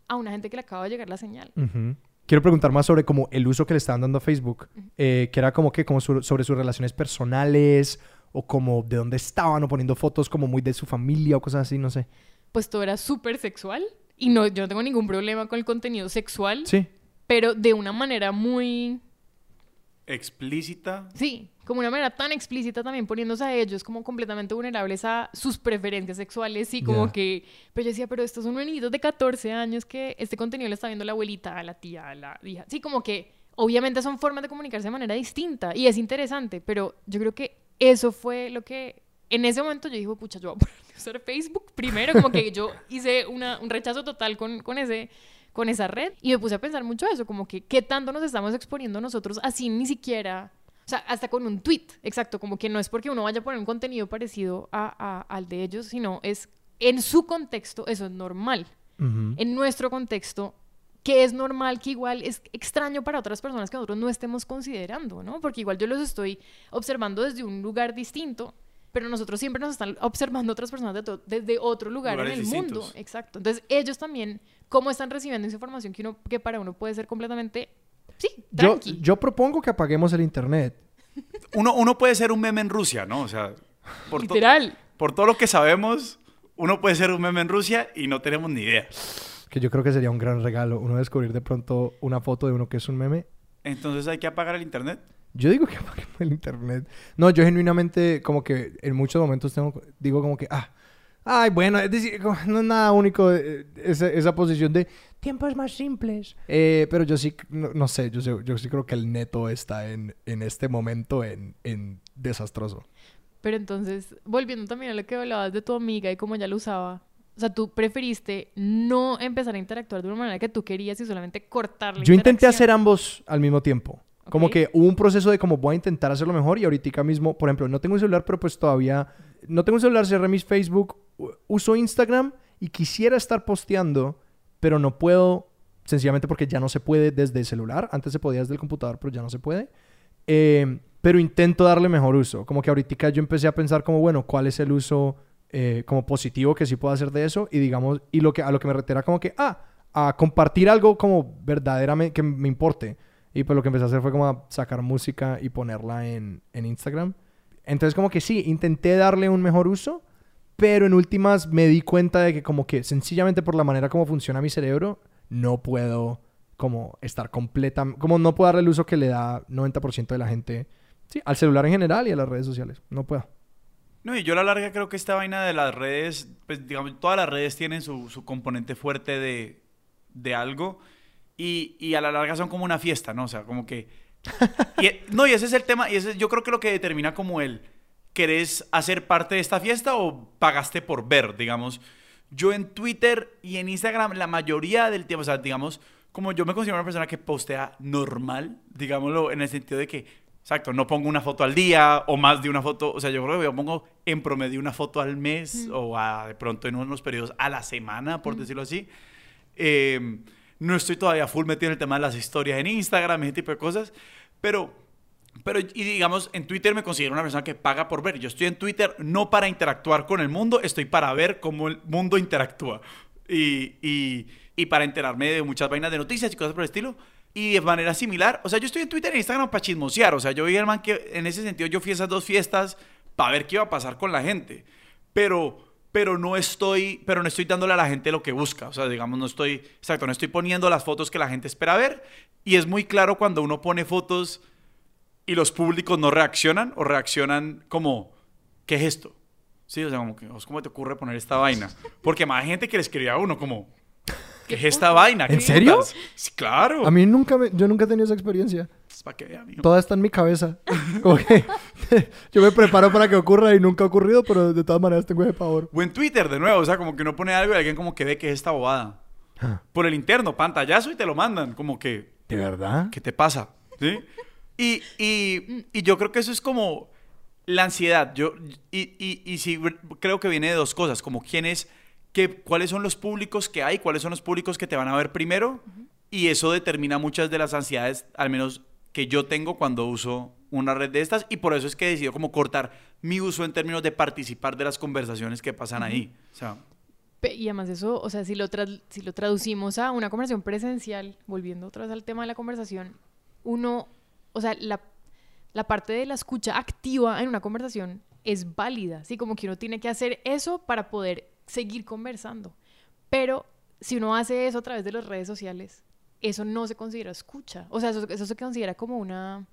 a una gente que le acaba de llegar la señal. Ujú. Quiero preguntar más sobre como el uso que le estaban dando a Facebook, eh, que era como que como su- sobre sus relaciones personales o como de dónde estaban o poniendo fotos como muy de su familia o cosas así, no sé. pues todo era súper sexual. Y no, yo no tengo ningún problema con el contenido sexual, Sí. pero de una manera muy, Explícita. sí, como una manera tan explícita también poniéndose a ellos como completamente vulnerables a sus preferencias sexuales y como que, pero yo decía, pero estos son niñitos de 14 años que este contenido le está viendo la abuelita, a la tía, la hija. Sí, como que obviamente son formas de comunicarse de manera distinta y es interesante, pero yo creo que eso fue lo que en ese momento yo dije, pucha, yo voy a usar Facebook primero, como que yo hice una- un rechazo total con, con ese con esa red y me puse a pensar mucho eso, como que qué tanto nos estamos exponiendo nosotros así ni siquiera, o sea, hasta con un tweet, exacto, como que no es porque uno vaya a poner un contenido parecido a, a- al de ellos, sino es en su contexto, eso es normal. En nuestro contexto, que es normal, que igual es extraño para otras personas que nosotros no estemos considerando, ¿no? Porque igual yo los estoy observando desde un lugar distinto, pero nosotros siempre nos están observando otras personas de desde otro lugar Lugares en el mundo. Exacto. Entonces, ellos también, ¿cómo están recibiendo esa información que, uno, que para uno puede ser completamente, sí, Yo, tranqui? yo propongo que apaguemos el internet. Uno, uno puede ser un meme en Rusia, ¿no? O sea, por, to- Literal. por todo lo que sabemos, uno puede ser un meme en Rusia y no tenemos ni idea. Que yo creo que sería un gran regalo. Uno descubrir de pronto una foto de uno que es un meme. Entonces hay que apagar el internet. Yo digo que el internet. No, yo genuinamente como que en muchos momentos tengo, digo como que, ah, ay, bueno, es decir, no es nada único eh, esa, esa posición de tiempos más simples. Eh, pero yo sí, no, no sé, yo, sé- yo sí creo que el neto está en, en este momento en, en desastroso. Pero entonces, volviendo también a lo que hablabas de tu amiga y cómo ella lo usaba, o sea, tú preferiste no empezar a interactuar de una manera que tú querías y solamente cortar la Yo intenté hacer ambos al mismo tiempo. Como Ok. que hubo un proceso de como voy a intentar hacerlo mejor y ahorita mismo, por ejemplo, no tengo un celular, pero pues todavía no tengo un celular, cerré mis Facebook, uso Instagram y quisiera estar posteando, pero no puedo sencillamente porque ya no se puede desde el celular. Antes se podía desde el computador, pero ya no se puede. Eh, pero intento darle mejor uso. Como que ahorita yo empecé a pensar como, bueno, ¿cuál es el uso eh, como positivo que sí puedo hacer de eso? Y digamos, y lo que, a lo que me refiero como que, ah, a compartir algo como verdaderamente que me importe. Y pues lo que empecé a hacer fue como a sacar música y ponerla en, en Instagram. Entonces como que sí, intenté darle un mejor uso, pero en últimas me di cuenta de que como que sencillamente por la manera como funciona mi cerebro, no puedo como estar completa, como no puedo darle el uso que le da 90% de la gente, sí, al celular en general y a las redes sociales. No puedo. No, y yo a la larga creo que esta vaina de las redes, pues digamos, todas las redes tienen su, su componente fuerte de, de algo y, y a la larga son como una fiesta, ¿no? O sea, como que... y- no, y ese es el tema, y ese yo creo que lo que determina como el, ¿querés hacer parte de esta fiesta o pagaste por ver, digamos? Yo en Twitter y en Instagram la mayoría del tiempo, o sea, digamos, como yo me considero una persona que postea normal, digámoslo, en el sentido de que, exacto, no pongo una foto al día o más de una foto, o sea, yo creo que yo pongo en promedio una foto al mes o a- de pronto en unos periodos a la semana, por decirlo así. Eh, no estoy todavía full metido en el tema de las historias en Instagram, ese tipo de cosas, pero, pero, y digamos, en Twitter me considero una persona que paga por ver. Yo estoy en Twitter no para interactuar con el mundo, estoy para ver cómo el mundo interactúa. Y, y, y para enterarme de muchas vainas de noticias y cosas por el estilo. Y de manera similar, o sea, yo estoy en Twitter e Instagram para chismosear. O sea, yo vi el man que en ese sentido yo fui a esas dos fiestas para ver qué iba a pasar con la gente. Pero, pero no estoy, pero no estoy dándole a la gente lo que busca. O sea, digamos, no estoy, exacto, no estoy poniendo las fotos que la gente espera ver. Y es muy claro cuando uno pone fotos y los públicos no reaccionan o reaccionan como, ¿qué es esto? Sí, o sea, como que, "Vos, ¿cómo te ocurre poner esta vaina? Porque más gente que le escribía a uno como, ¿qué es esta vaina? ¿En ¿Qué serio? putas?". Sí, claro. A mí nunca me, yo nunca he tenido esa experiencia. Es pa' que vea, mijo. Toda está en mi cabeza. Como que yo me preparo para que ocurra y nunca ha ocurrido, pero de todas maneras tengo ese pavor. O en Twitter, de nuevo, o sea, como que uno pone algo y alguien como que ve que es esta bobada. Por el interno, pantallazo y te lo mandan. Como que, ¿De verdad? ¿qué te pasa? ¿Sí? Y, y, y yo creo que eso es como la ansiedad. Yo, y, y, y sí, creo que viene de dos cosas, como quién es, qué, cuáles son los públicos que hay, cuáles son los públicos que te van a ver primero, y eso determina muchas de las ansiedades, al menos que yo tengo cuando uso una red de estas, y por eso es que he decidido como cortar mi uso en términos de participar de las conversaciones que pasan ahí. O sea, Y además eso, o sea, si lo, tras- si lo traducimos a una conversación presencial, volviendo otra vez al tema de la conversación, uno, o sea, la, la parte de la escucha activa en una conversación es válida, ¿sí? Como que uno tiene que hacer eso para poder seguir conversando. Pero si uno hace eso a través de las redes sociales, eso no se considera escucha. O sea, eso, eso se considera como una,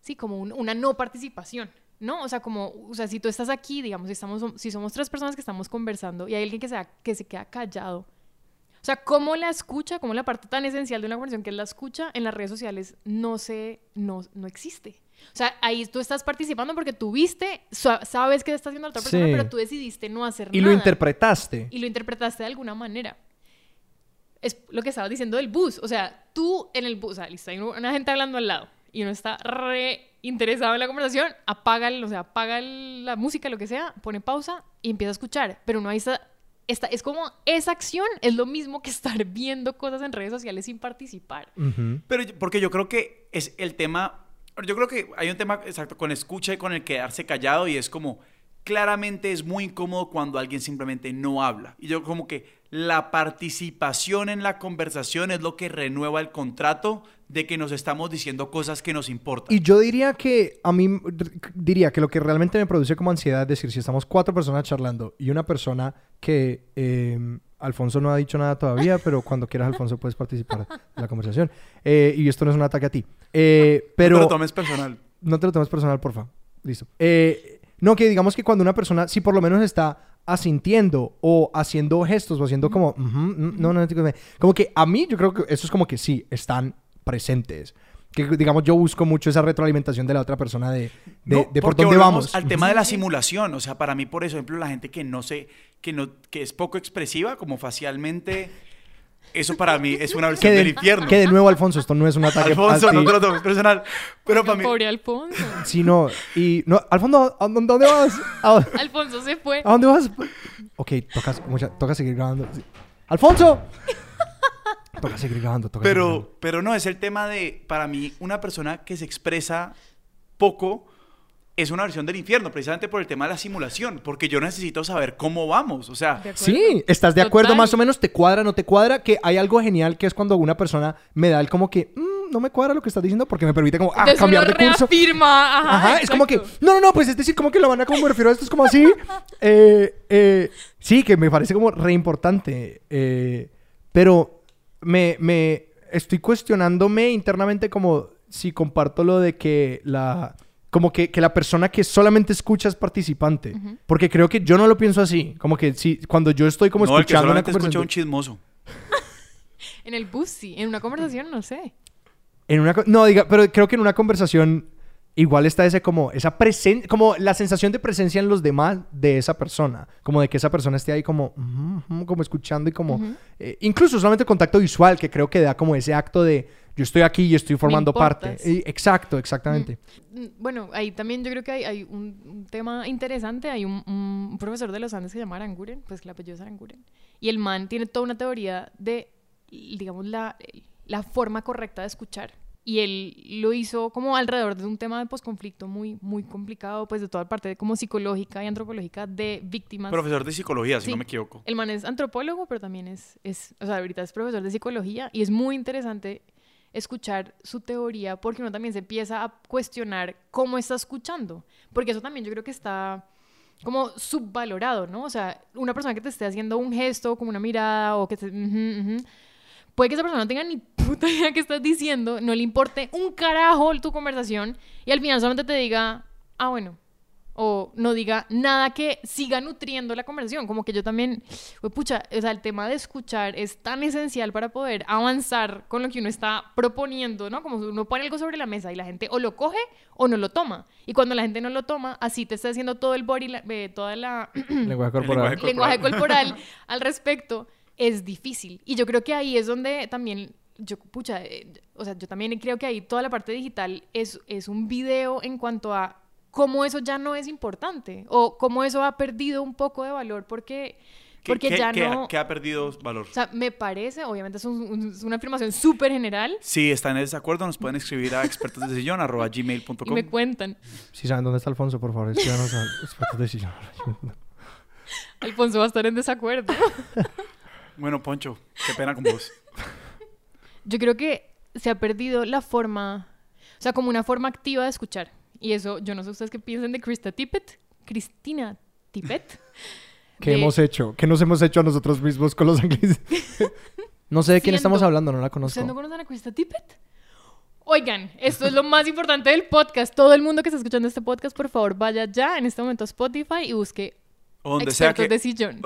sí, como un- una no participación, ¿no? O sea, como, o sea, si tú estás aquí, digamos, si, estamos, si somos tres personas que estamos conversando y hay alguien que se, que se queda callado, o sea, cómo la escucha, cómo la parte tan esencial de una conversación que es la escucha en las redes sociales no se, no, no existe. O sea, ahí tú estás participando porque tú viste, sa- sabes que está haciendo la otra persona, Sí. pero tú decidiste no hacer Y nada. lo interpretaste. Y lo interpretaste de alguna manera. Es lo que estabas diciendo del bus. O sea, tú en el bus, o sea, listo, hay una gente hablando al lado y uno está re interesado en la conversación, apaga, el- o sea, apaga el- la música, lo que sea, pone pausa y empieza a escuchar. Pero no hay esa, esta, es como esa acción es lo mismo que estar viendo cosas en redes sociales sin participar. Pero yo- porque yo creo que es el tema, yo creo que hay un tema exacto con escucha y con el quedarse callado y es como claramente es muy incómodo cuando alguien simplemente no habla. Y yo como que la participación en la conversación es lo que renueva el contrato de que nos estamos diciendo cosas que nos importan. Y yo diría que a mí diría que lo que realmente me produce como ansiedad es decir, si estamos cuatro personas charlando y una persona que eh, Alfonso no ha dicho nada todavía, pero cuando quieras Alfonso puedes participar de la conversación. Eh, y esto no es un ataque a ti. Eh, pero no te lo tomes personal. no te lo tomes personal, porfa. Listo. Eh, no, que digamos que cuando una persona, si por lo menos está asintiendo o haciendo gestos o haciendo como, mm, no, no, no, como que a mí yo creo que eso es como que sí, están presentes. Que digamos yo busco mucho esa retroalimentación de la otra persona de, de, No, de por dónde vamos. Al tema de la simulación, o sea, para mí, por ejemplo, la gente que no sé, que no, que es poco expresiva, como facialmente, eso para mí es una versión del de, infierno. que de nuevo, Alfonso, esto no es un ataque Alfonso, no te lo tomes personal. Pero para mí, Pobre Alfonso. sino, y, no, Alfonso, ¿a dónde, vas? ¿A, Alfonso se fue. ¿a dónde vas? Ok, toca, mucha- toca seguir grabando. Sí. ¡Alfonso! toca seguir grabando, toca seguir grabando. pero, pero no, es el tema de, para mí, una persona que se expresa poco es una versión del infierno, precisamente por el tema de la simulación, porque yo necesito saber cómo vamos, o sea. Sí, ¿estás de acuerdo Total. más o menos? ¿Te cuadra, no te cuadra? Que hay algo genial que es cuando una persona me da el como que, "Mm, no me cuadra lo que estás diciendo porque me permite como, ah, Entonces cambiar uno de curso. reafirma, ajá, Ajá, es como que, no, no, no, pues es decir, como que lo van a, como me refiero a esto, es como así. Eh, eh, sí, que me parece como re importante. eh, pero me, me estoy cuestionándome internamente como si comparto lo de que la... Como que, que la persona que solamente escucha es participante. Porque creo que yo no lo pienso así. Como que si cuando yo estoy como no, el que escuchando una solamente escucha un chismoso. En el bus sí, en una conversación no sé. En una... No, diga, pero creo que en una conversación igual está ese como, esa presencia, como la sensación de presencia en los demás de esa persona. Como de que esa persona esté ahí como, como escuchando y como... Eh, incluso solamente el contacto visual, que creo que da como ese acto de yo estoy aquí y estoy formando parte. exacto, exactamente. Mm, Bueno, ahí también yo creo que hay, hay un, un tema interesante. Hay un, un profesor de los Andes que se llama Aranguren, pues que el apellido es Aranguren. Y el man tiene toda una teoría de, digamos, la, la forma correcta de escuchar. Y él lo hizo como alrededor de un tema de posconflicto muy, muy complicado, pues de toda parte de como psicológica y antropológica de víctimas. Profesor de psicología, si Sí. no me equivoco. El man es antropólogo, pero también es, es, o sea, ahorita es profesor de psicología y es muy interesante escuchar su teoría porque uno también se empieza a cuestionar cómo está escuchando, porque eso también yo creo que está como subvalorado, ¿no? O sea, una persona que te esté haciendo un gesto, como una mirada o que te... ujú, ujú, puede que esa persona no tenga ni puta idea qué estás diciendo, no le importe un carajo tu conversación y al final solamente te diga, ah, bueno, o no diga nada que siga nutriendo la conversación. Como que yo también, pues, pucha, o sea, el tema de escuchar es tan esencial para poder avanzar con lo que uno está proponiendo, ¿no? Como uno pone algo sobre la mesa y la gente o lo coge o no lo toma. Y cuando la gente no lo toma, así te está haciendo todo el body, la- eh, toda la Lenguaje corporal. lenguaje lenguaje corporal al respecto es difícil. Y yo creo que ahí es donde también, yo, pucha, eh, o sea, yo también creo que ahí toda la parte digital es, es un video en cuanto a cómo eso ya no es importante o cómo eso ha perdido un poco de valor porque, ¿Qué- porque qué- ya qué- no... qué ha perdido valor? O sea, me parece, obviamente es, un- un- es una afirmación súper general Si están en desacuerdo, nos pueden escribir a y me cuentan. Si saben dónde está Alfonso, por favor, escríbanos a expertos de sillón. Alfonso va a estar en desacuerdo. Bueno, Poncho, qué pena con vos. Yo creo que se ha perdido la forma, o sea, como una forma activa de escuchar. Y eso, yo no sé ustedes qué piensan de Krista Tippett. Cristina Tippett. ¿Qué De- hemos hecho? ¿Qué nos hemos hecho a nosotros mismos con los ingleses? no sé de quién estamos hablando, no la conozco. ¿Ustedes no conocen a Krista Tippett? Oigan, esto es lo más importante del podcast. Todo el mundo que está escuchando este podcast, por favor, vaya ya en este momento a Spotify y busque O donde sea que, de sillón.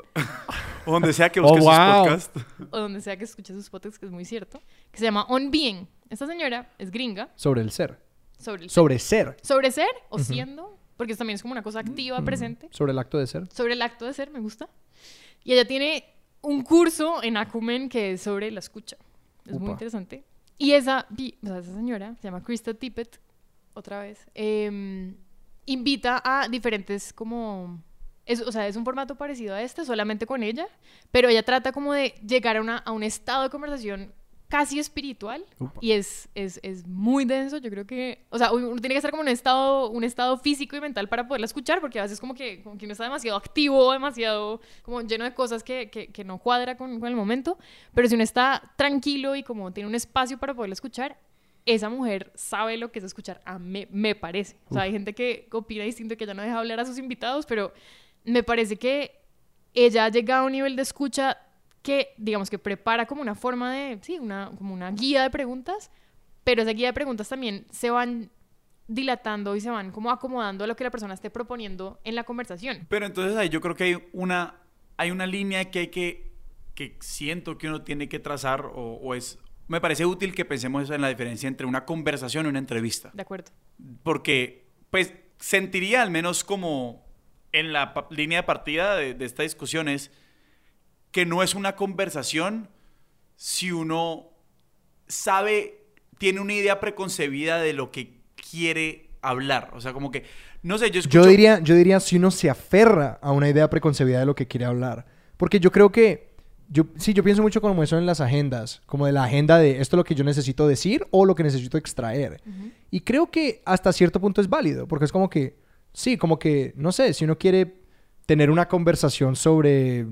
o donde sea que Oh, busques sus podcasts. o donde sea que escuche sus podcasts, que es muy cierto. Que se llama On Being. Esta señora es gringa Sobre el ser. Sobre el Sobre ser. sobre ser o siendo, porque también es como una cosa activa, presente. Sobre el acto de ser. sobre el acto de ser, me gusta. Y ella tiene un curso en Acumen que es sobre la escucha. Es muy interesante. Y esa, o sea, esa señora, se llama Krista Tippett, otra vez, em, invita a diferentes como... Es, o sea, es un formato parecido a este, solamente con ella, pero ella trata como de llegar a, una, a un estado de conversación casi espiritual Upa. y es, es, es muy denso, yo creo que, o sea, uno tiene que estar como en un estado, un estado físico y mental para poderla escuchar, porque a veces como que, como que uno está demasiado activo, demasiado como lleno de cosas que, que, que no cuadra con, con el momento, pero si uno está tranquilo y como tiene un espacio para poderla escuchar, esa mujer sabe lo que es escuchar, a me, me parece. O sea, hay gente que opina distinto, que ya no deja hablar a sus invitados, pero me parece que ella ha llegado a un nivel de escucha que, digamos, que prepara como una forma de, sí, una, como una guía de preguntas, pero esa guía de preguntas también se van dilatando y se van como acomodando a lo que la persona esté proponiendo en la conversación. Pero entonces ahí yo creo que hay una, hay una línea que hay que, que siento que uno tiene que trazar o, o es, me parece útil que pensemos en la diferencia entre una conversación y una entrevista. De acuerdo. Porque, pues, sentiría al menos como en la línea de partida de, de esta discusión es que no es una conversación si uno sabe, tiene una idea preconcebida de lo que quiere hablar. O sea, como que, no sé, yo escucho... Yo diría, yo diría si uno se aferra a una idea preconcebida de lo que quiere hablar. Porque yo creo que, yo, sí, yo pienso mucho como eso en las agendas, como de la agenda de esto es lo que yo necesito decir o lo que necesito extraer. Y creo que hasta cierto punto es válido, porque es como que, sí, como que, no sé, si uno quiere tener una conversación sobre,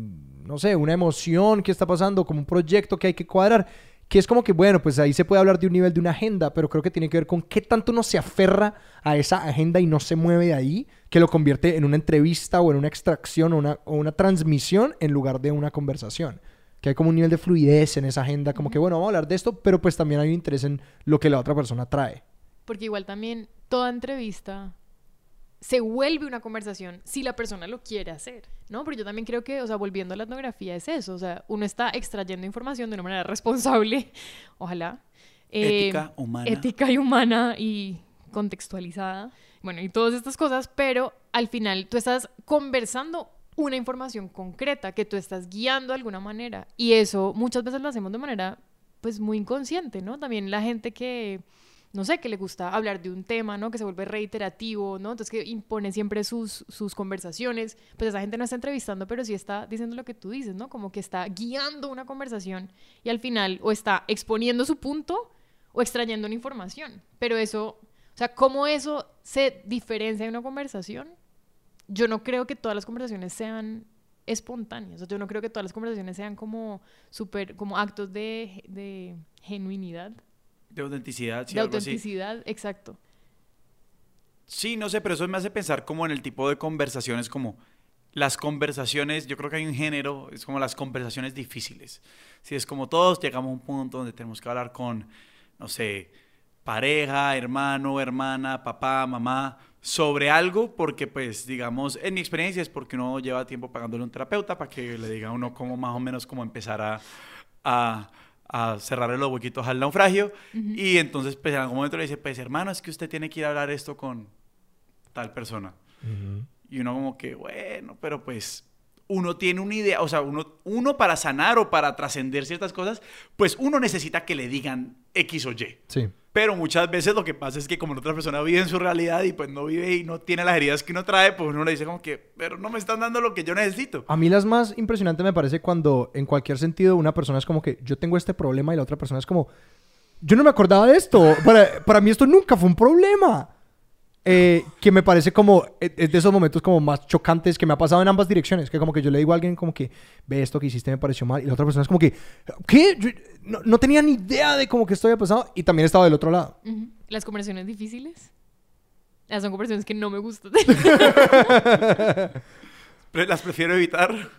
no sé, una emoción que está pasando, como un proyecto que hay que cuadrar, que es como que, bueno, pues ahí se puede hablar de un nivel de una agenda, pero creo que tiene que ver con qué tanto uno se aferra a esa agenda y no se mueve de ahí, que lo convierte en una entrevista o en una extracción o una, o una transmisión en lugar de una conversación. Que hay como un nivel de fluidez en esa agenda, como que, bueno, vamos a hablar de esto, pero pues también hay un interés en lo que la otra persona trae. Porque igual también toda entrevista se vuelve una conversación si la persona lo quiere hacer, ¿no? Pero yo también creo que, o sea, volviendo a la etnografía es eso, o sea, uno está extrayendo información de una manera responsable, ojalá. eh, ética humana. Ética y humana y contextualizada. Bueno, y todas estas cosas, pero al final tú estás conversando una información concreta que tú estás guiando de alguna manera. Y eso muchas veces lo hacemos de manera, pues, muy inconsciente, ¿no? También la gente que no sé, que le gusta hablar de un tema, ¿no? Que se vuelve reiterativo, ¿no? Entonces que impone siempre sus, sus conversaciones. Pues esa gente no está entrevistando, pero sí está diciendo lo que tú dices, ¿no? Como que está guiando una conversación y al final o está exponiendo su punto o extrayendo una información. Pero eso, o sea, ¿cómo eso se diferencia de una conversación? Yo no creo que todas las conversaciones sean espontáneas. Yo no creo que todas las conversaciones sean como súper, como actos de, de genuinidad. De autenticidad, sí, de algo autenticidad, así. exacto. Sí, no sé, pero eso me hace pensar como en el tipo de conversaciones, como las conversaciones, yo creo que hay un género, es como las conversaciones difíciles. Si es como todos llegamos a un punto donde tenemos que hablar con, no sé, pareja, hermano, hermana, papá, mamá, sobre algo, porque pues, digamos, en mi experiencia es porque uno lleva tiempo pagándole a un terapeuta para que le diga a uno cómo más o menos cómo empezar a, a, a cerrarle los huequitos al naufragio. Uh -huh. Y entonces, pues en algún momento le dice, pues hermano, es que usted tiene que ir a hablar esto con tal persona. Uh -huh. Y uno como que, bueno, pero pues uno tiene una idea, o sea, uno, uno para sanar o para trascender ciertas cosas, pues uno necesita que le digan X o Y. Sí. Pero muchas veces lo que pasa es que como la otra persona vive en su realidad y pues no vive y no tiene las heridas que uno trae, pues uno le dice como que, pero no me están dando lo que yo necesito. A mí las más impresionantes me parece cuando en cualquier sentido una persona es como que yo tengo este problema y la otra persona es como, yo no me acordaba de esto, para, para mí esto nunca fue un problema. Eh, que me parece como es de esos momentos como más chocantes que me ha pasado en ambas direcciones que como que yo le digo a alguien como que ve esto que hiciste me pareció mal y la otra persona es como que ¿qué? Yo no, no tenía ni idea de cómo que esto había pasado y también estaba del otro lado uh -huh. las conversaciones difíciles las son conversaciones que no me gustan las prefiero evitar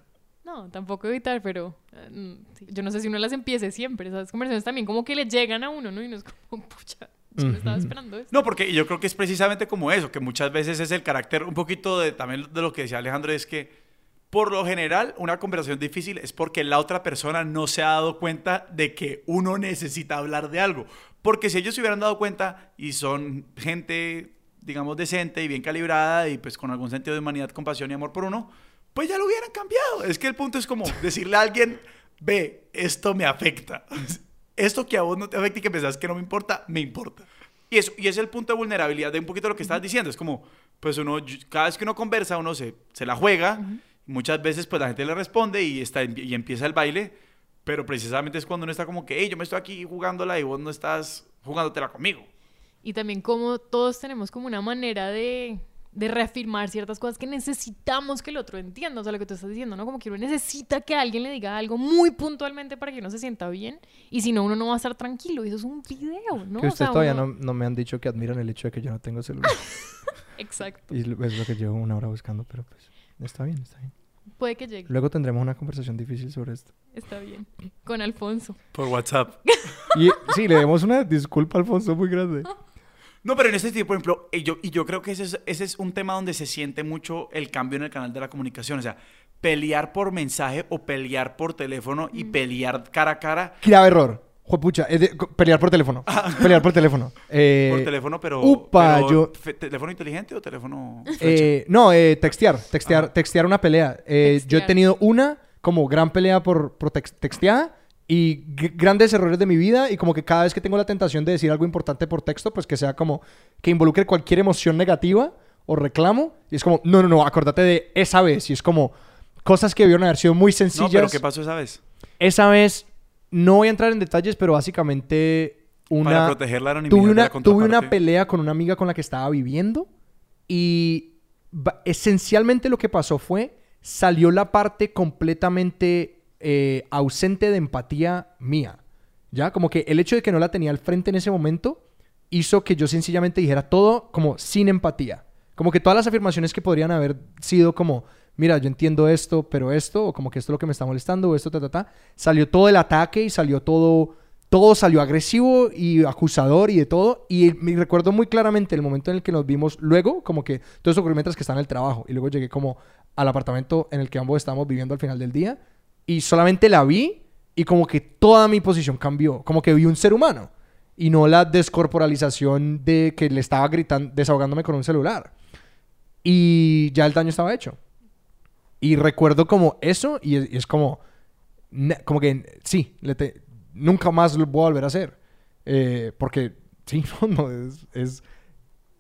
no, tampoco evitar, pero uh, yo no sé si uno las empiece siempre. Esas conversaciones también como que le llegan a uno, ¿no? Y no es como, pucha, yo me estaba esperando esto. No, porque yo creo que es precisamente como eso, que muchas veces es el carácter, un poquito de también de lo que decía Alejandro, es que por lo general una conversación difícil es porque la otra persona no se ha dado cuenta de que uno necesita hablar de algo. Porque si ellos se hubieran dado cuenta y son gente, digamos, decente y bien calibrada y pues con algún sentido de humanidad, compasión y amor por uno, pues ya lo hubieran cambiado. Es que el punto es como decirle a alguien, ve, esto me afecta. Esto que a vos no te afecta y que pensás que no me importa, me importa. Y, eso, y es el punto de vulnerabilidad de un poquito lo que estás diciendo. Es como, pues uno, cada vez que uno conversa, uno se, se la juega. Uh -huh. Muchas veces, pues la gente le responde y, está, y empieza el baile. Pero precisamente es cuando uno está como que, hey, yo me estoy aquí jugándola y vos no estás jugándotela conmigo. Y también como todos tenemos como una manera de de reafirmar ciertas cosas que necesitamos que el otro entienda, o sea, lo que tú estás diciendo, ¿no? Como que uno necesita que alguien le diga algo muy puntualmente para que uno se sienta bien, y si no, uno no va a estar tranquilo, y eso es un video, ¿no? Que ustedes o sea, todavía uno... no, no, me han dicho que admiran el hecho de que yo no tengo celular. Exacto. Y es lo que llevo una hora buscando, pero pues está bien, está bien. Puede que llegue. Luego tendremos una conversación difícil sobre esto. Está bien. Con Alfonso. Por WhatsApp. y sí, le demos una disculpa a Alfonso muy grande. No, pero en este tipo, por ejemplo, y yo, y yo creo que ese es, ese es un tema donde se siente mucho el cambio en el canal de la comunicación. O sea, pelear por mensaje o pelear por teléfono y mm. pelear cara a cara. Grave error. Juepucha, es de, pelear por teléfono. pelear por teléfono. Eh, por teléfono, pero. Upa, pero, yo. ¿Teléfono inteligente o teléfono.? Eh, no, eh, textear. Textear, ah. textear una pelea. Textear. Yo he tenido una como gran pelea por, por tex texteada y grandes errores de mi vida y como que cada vez que tengo la tentación de decir algo importante por texto, pues que sea como que involucre cualquier emoción negativa o reclamo y es como, no, no, no, acordate de esa vez y es como cosas que debieron haber sido muy sencillas. No, pero ¿qué pasó esa vez? Esa vez, no voy a entrar en detalles, pero básicamente una... Para proteger la anonimidad tuve una, de la tuve una pelea con una amiga con la que estaba viviendo y esencialmente lo que pasó fue, salió la parte completamente eh, ausente de empatía mía. ¿Ya? Como que el hecho de que no la tenía al frente en ese momento hizo que yo sencillamente dijera todo como sin empatía. Como que todas las afirmaciones que podrían haber sido como, mira, yo entiendo esto, pero esto, o como que esto es lo que me está molestando, o esto, ta, ta, ta, salió todo el ataque y salió todo, todo salió agresivo y acusador y de todo. Y me recuerdo muy claramente el momento en el que nos vimos luego, como que todo eso ocurrió mientras que estaba en el trabajo. Y luego llegué como al apartamento en el que ambos estábamos viviendo al final del día. Y solamente la vi y como que toda mi posición cambió. Como que vi un ser humano. Y no la descorporalización de que le estaba gritando, desahogándome con un celular. Y ya el daño estaba hecho. Y recuerdo como eso y es, como... Como que sí, nunca más lo voy a volver a hacer. Eh, porque sí, no, no, es... es-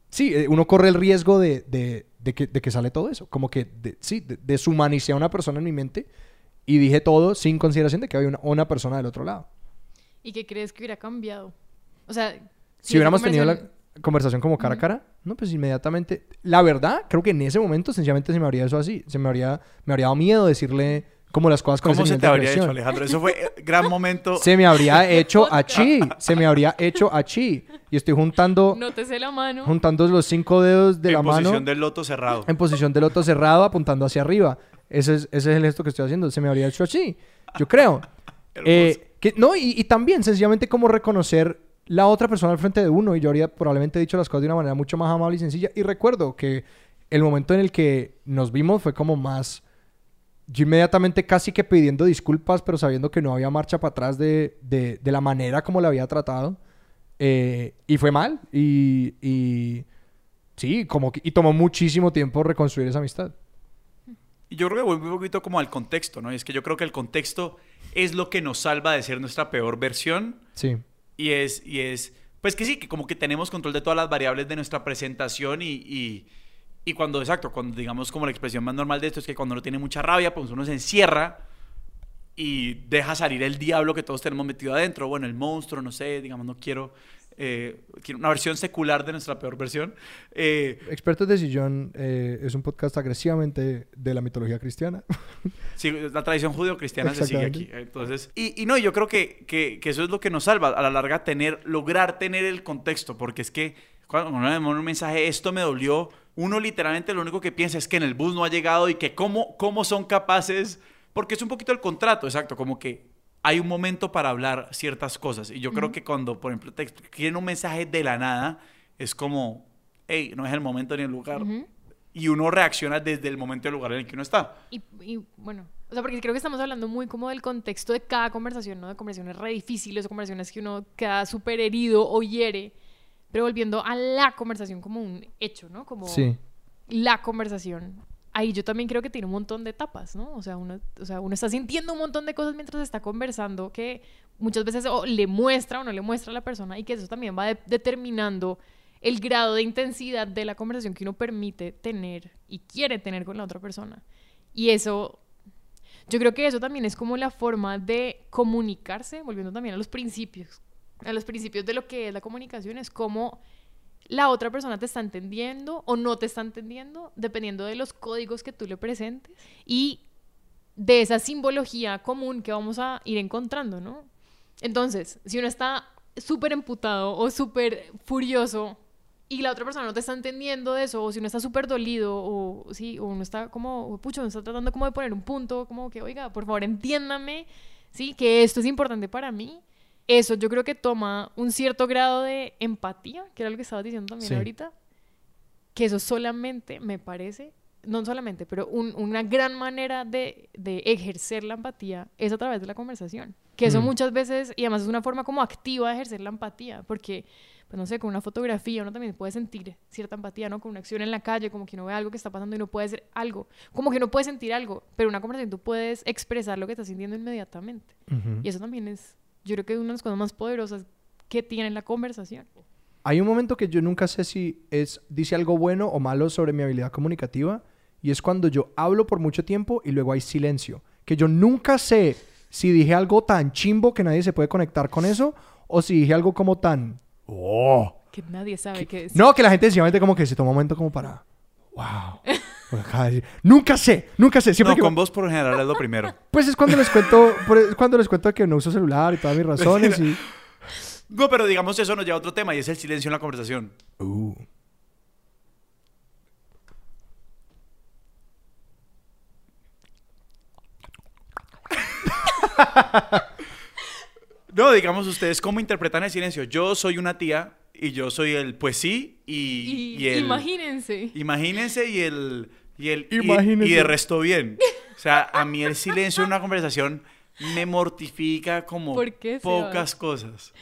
sí, eh, uno corre el riesgo de, de- que, sale todo eso. Como que, sí, de- deshumanicé a una persona en mi mente y dije todo sin consideración de que había una, una persona del otro lado. ¿Y qué crees que hubiera cambiado? O sea, Si hubiéramos tenido la conversación- como cara a cara, no, pues inmediatamente. La verdad, creo que en ese momento sencillamente se me habría eso así. Se me habría, me habría dado miedo decirle como las cosas con ¿Cómo ese se nivel te de habría hecho, agresión. Alejandro? Eso fue eh, gran momento. Se me habría hecho a chi. Se me habría hecho a chi. Y estoy juntando, Nótese la mano. juntando los cinco dedos de en la mano posición del loto cerrado. en posición del loto cerrado, apuntando hacia arriba. Ese es, ese es el gesto que estoy haciendo. Se me habría hecho así. Yo creo. Eh, que, no, y, y también sencillamente como reconocer la otra persona al frente de uno. Y yo habría probablemente dicho las cosas de una manera mucho más amable y sencilla. Y recuerdo que el momento en el que nos vimos fue como más... Yo inmediatamente casi que pidiendo disculpas, pero sabiendo que no había marcha para atrás de, de- de la manera como la había tratado. Eh, y fue mal. Y, y sí, como que, y tomó muchísimo tiempo reconstruir esa amistad. Y yo creo que vuelve un poquito como al contexto, ¿no? Y es que yo creo que el contexto es lo que nos salva de ser nuestra peor versión. Sí. Y es, y es, pues que sí, que como que tenemos control de todas las variables de nuestra presentación y, y, y cuando, exacto, cuando digamos como la expresión más normal de esto es que cuando uno tiene mucha rabia, pues uno se encierra y deja salir el diablo que todos tenemos metido adentro, bueno, el monstruo, no sé, digamos, no quiero, eh, una versión secular de nuestra peor versión. Eh, Expertos de Sillón eh, es un podcast agresivamente de la mitología cristiana. Sí, la tradición judeo-cristiana se sigue aquí. Entonces, y, y no, yo creo que, que, que eso es lo que nos salva a la larga, tener, lograr tener el contexto, porque es que cuando uno le manda un mensaje, esto me dolió, uno literalmente lo único que piensa es que en el bus no ha llegado y que cómo, cómo son capaces, porque es un poquito el contrato, exacto, como que hay un momento para hablar ciertas cosas. Y yo creo que cuando, por ejemplo, te quieren un mensaje de la nada, es como, hey, no es el momento ni el lugar. Y uno reacciona desde el momento y el lugar en el que uno está. Y, y, bueno, o sea, porque creo que estamos hablando muy como del contexto de cada conversación, ¿no? De conversaciones re difíciles o conversaciones que uno queda súper herido o hiere. Pero volviendo a la conversación como un hecho, ¿no? Como Sí. la conversación. Ahí yo también creo que tiene un montón de etapas, ¿no? O sea, uno, o sea, uno está sintiendo un montón de cosas mientras está conversando que muchas veces o le muestra o no le muestra a la persona y que eso también va de- determinando el grado de intensidad de la conversación que uno permite tener y quiere tener con la otra persona. Y eso, yo creo que eso también es como la forma de comunicarse, volviendo también a los principios, a los principios de lo que es la comunicación, es como la otra persona te está entendiendo o no te está entendiendo, dependiendo de los códigos que tú le presentes y de esa simbología común que vamos a ir encontrando, ¿no? Entonces, si uno está súper emputado o súper furioso y la otra persona no te está entendiendo de eso, o si uno está súper dolido, o sí, o uno está como, pucho, uno está tratando como de poner un punto, como que, oiga, por favor, entiéndame, sí, que esto es importante para mí. Eso yo creo que toma un cierto grado de empatía, que era lo que estabas diciendo también Sí. ahorita, que eso solamente me parece, no solamente, pero un- una gran manera de, de ejercer la empatía es a través de la conversación. Que eso Mm. muchas veces, y además es una forma como activa de ejercer la empatía, porque, pues no sé, con una fotografía uno también puede sentir cierta empatía, ¿no? Con una acción en la calle, como que uno ve algo que está pasando y no puede hacer algo, como que uno puede sentir algo, pero en una conversación tú puedes expresar lo que estás sintiendo inmediatamente. Y eso también es, yo creo que es una de las cosas más poderosas que tiene la conversación. Hay un momento que yo nunca sé si es dice algo bueno o malo sobre mi habilidad comunicativa y es cuando yo hablo por mucho tiempo y luego hay silencio. Que yo nunca sé si dije algo tan chimbo que nadie se puede conectar con eso o si dije algo como tan... ¡Oh! Que nadie sabe qué es. No, que la gente sencillamente como que se toma un momento como para... ¡Wow! Decir- Nunca sé, nunca sé. Siempre no, que... con vos por lo general es lo primero. Pues es cuando les cuento, es cuando les cuento que no uso celular y todas mis razones y... No, pero digamos eso nos lleva a otro tema y es el silencio en la conversación. Uh. No, No, digamos, ustedes cómo interpretan el silencio. Yo soy una tía y yo soy el pues sí y, Y, y el... imagínense. Imagínense y el... Y el y- de resto bien. O sea, a mí el silencio en una conversación me mortifica como ¿Por qué, pocas Sebas? cosas.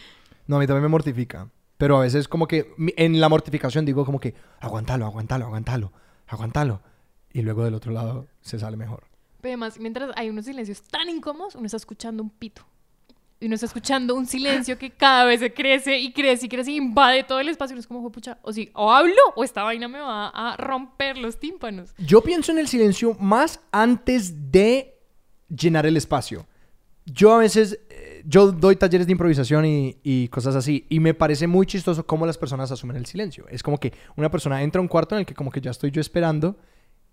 No, a mí también me mortifica. Pero a veces como que en la mortificación digo como que aguantalo, aguantalo, aguantalo, aguantalo. Y luego del otro lado se sale mejor. Pero además, mientras hay unos silencios tan incómodos, uno está escuchando un pito. Y uno está escuchando un silencio que cada vez se crece y crece y crece y invade todo el espacio. Y uno es como, pucha, o si o hablo o esta vaina me va a romper los tímpanos. Yo pienso en el silencio más antes de llenar el espacio. Yo a veces, eh, yo doy talleres de improvisación y, y cosas así, y me parece muy chistoso cómo las personas asumen el silencio. Es como que una persona entra a un cuarto en el que como que ya estoy yo esperando,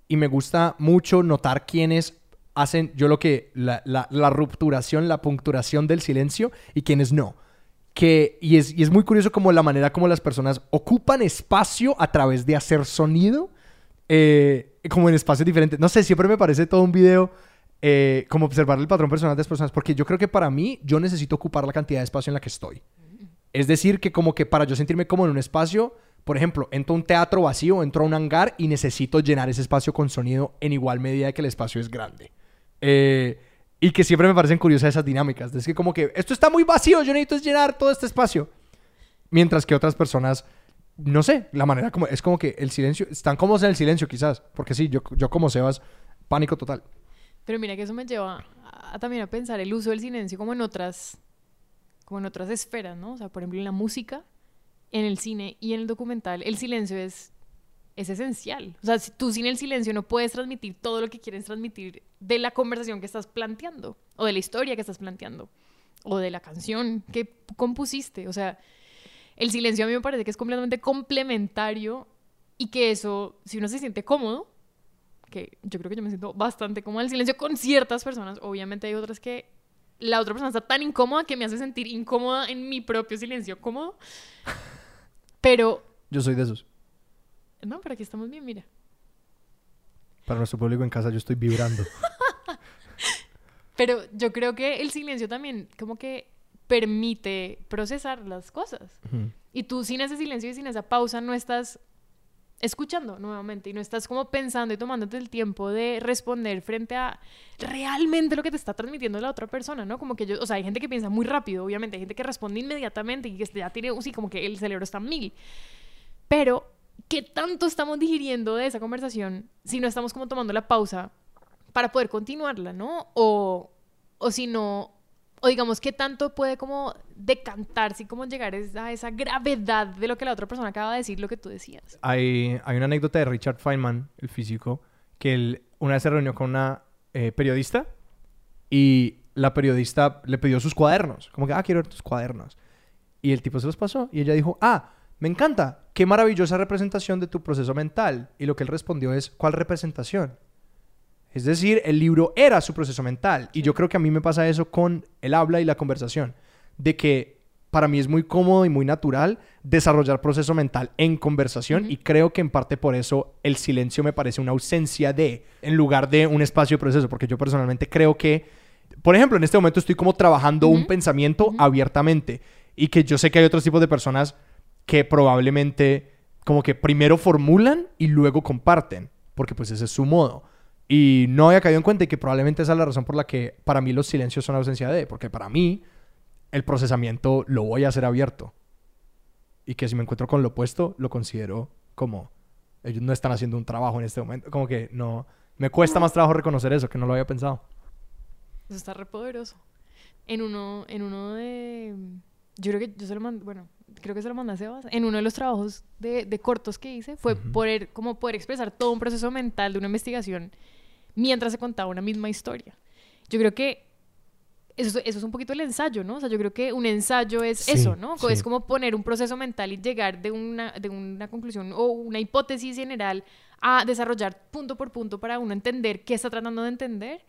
y me gusta mucho notar quiénes hacen yo lo que, la, la, la rupturación, la puncturación del silencio, y quiénes no. Que, y, es, y es muy curioso como la manera como las personas ocupan espacio a través de hacer sonido eh, como en espacios diferentes. No sé, siempre me parece todo un video eh, como observar el patrón personal de las personas, porque yo creo que para mí yo necesito ocupar la cantidad de espacio en la que estoy. Es decir, que como que para yo sentirme cómodo en un espacio, por ejemplo, entro a un teatro vacío, entro a un hangar y necesito llenar ese espacio con sonido en igual medida que el espacio es grande. Eh, y que siempre me parecen curiosas esas dinámicas. Es que como que esto está muy vacío, yo necesito es llenar todo este espacio. Mientras que otras personas, no sé, la manera como... Es como que el silencio... Están cómodos en el silencio quizás. Porque sí, yo, yo como Sebas, pánico total. Pero mira que eso me lleva a, a también a pensar el uso del silencio como en otras como en otras esferas, ¿no? O sea, por ejemplo, en la música, en el cine y en el documental, el silencio es es esencial. O sea, si tú sin el silencio no puedes transmitir todo lo que quieres transmitir de la conversación que estás planteando o de la historia que estás planteando o de la canción que compusiste, o sea, el silencio a mí me parece que es completamente complementario y que eso, si uno se siente cómodo, que yo creo que yo me siento bastante cómoda el silencio con ciertas personas. Obviamente hay otras que la otra persona está tan incómoda que me hace sentir incómoda en mi propio silencio cómodo. Pero, Yo soy de esos. No, pero aquí estamos bien, mira. Para nuestro público en casa yo estoy vibrando. Pero yo creo que el silencio también como que permite procesar las cosas. Ujú. Y tú sin ese silencio y sin esa pausa no estás escuchando nuevamente y no estás como pensando y tomándote el tiempo de responder frente a realmente lo que te está transmitiendo la otra persona, ¿no? Como que yo, o sea, hay gente que piensa muy rápido, obviamente, hay gente que responde inmediatamente y que ya tiene, sí, como que el cerebro está mil. Pero, ¿qué tanto estamos digiriendo de esa conversación si no estamos como tomando la pausa para poder continuarla, ¿no? O, o si no, o digamos, ¿qué tanto puede como decantarse y como llegar a esa gravedad de lo que la otra persona acaba de decir, lo que tú decías? Hay, hay una anécdota de Richard Feynman, el físico, que él una vez se reunió con una eh, periodista y la periodista le pidió sus cuadernos. Como que, ah, quiero ver tus cuadernos. Y el tipo se los pasó y ella dijo, ah, me encanta, qué maravillosa representación de tu proceso mental. Y lo que él respondió es, ¿cuál representación? Es decir, el libro era su proceso mental. Y yo creo que a mí me pasa eso con el habla y la conversación. De que para mí es muy cómodo y muy natural desarrollar proceso mental en conversación. Y creo que en parte por eso el silencio me parece una ausencia de, en lugar de un espacio de proceso. Porque yo personalmente creo que, por ejemplo, en este momento estoy como trabajando un pensamiento abiertamente. Y que yo sé que hay otros tipos de personas que probablemente como que primero formulan y luego comparten. Porque pues ese es su modo. Y no había caído en cuenta y que probablemente esa es la razón por la que para mí los silencios son ausencia de, porque para mí el procesamiento lo voy a hacer abierto. Y que si me encuentro con lo opuesto, lo considero como ellos no están haciendo un trabajo en este momento. Como que no, me cuesta más trabajo reconocer eso, que no lo había pensado. Eso está re poderoso. En uno, en uno de... Yo creo que yo se lo mandé, bueno, creo que se lo mandé a Sebas. En uno de los trabajos de, de cortos que hice fue poder, como poder expresar todo un proceso mental de una investigación mientras se contaba una misma historia. Yo creo que eso, eso es un poquito el ensayo, ¿no? O sea, yo creo que un ensayo es Sí, eso, ¿no? Sí. Es como poner un proceso mental y llegar de una, de una conclusión o una hipótesis general a desarrollar punto por punto para uno entender qué está tratando de entender.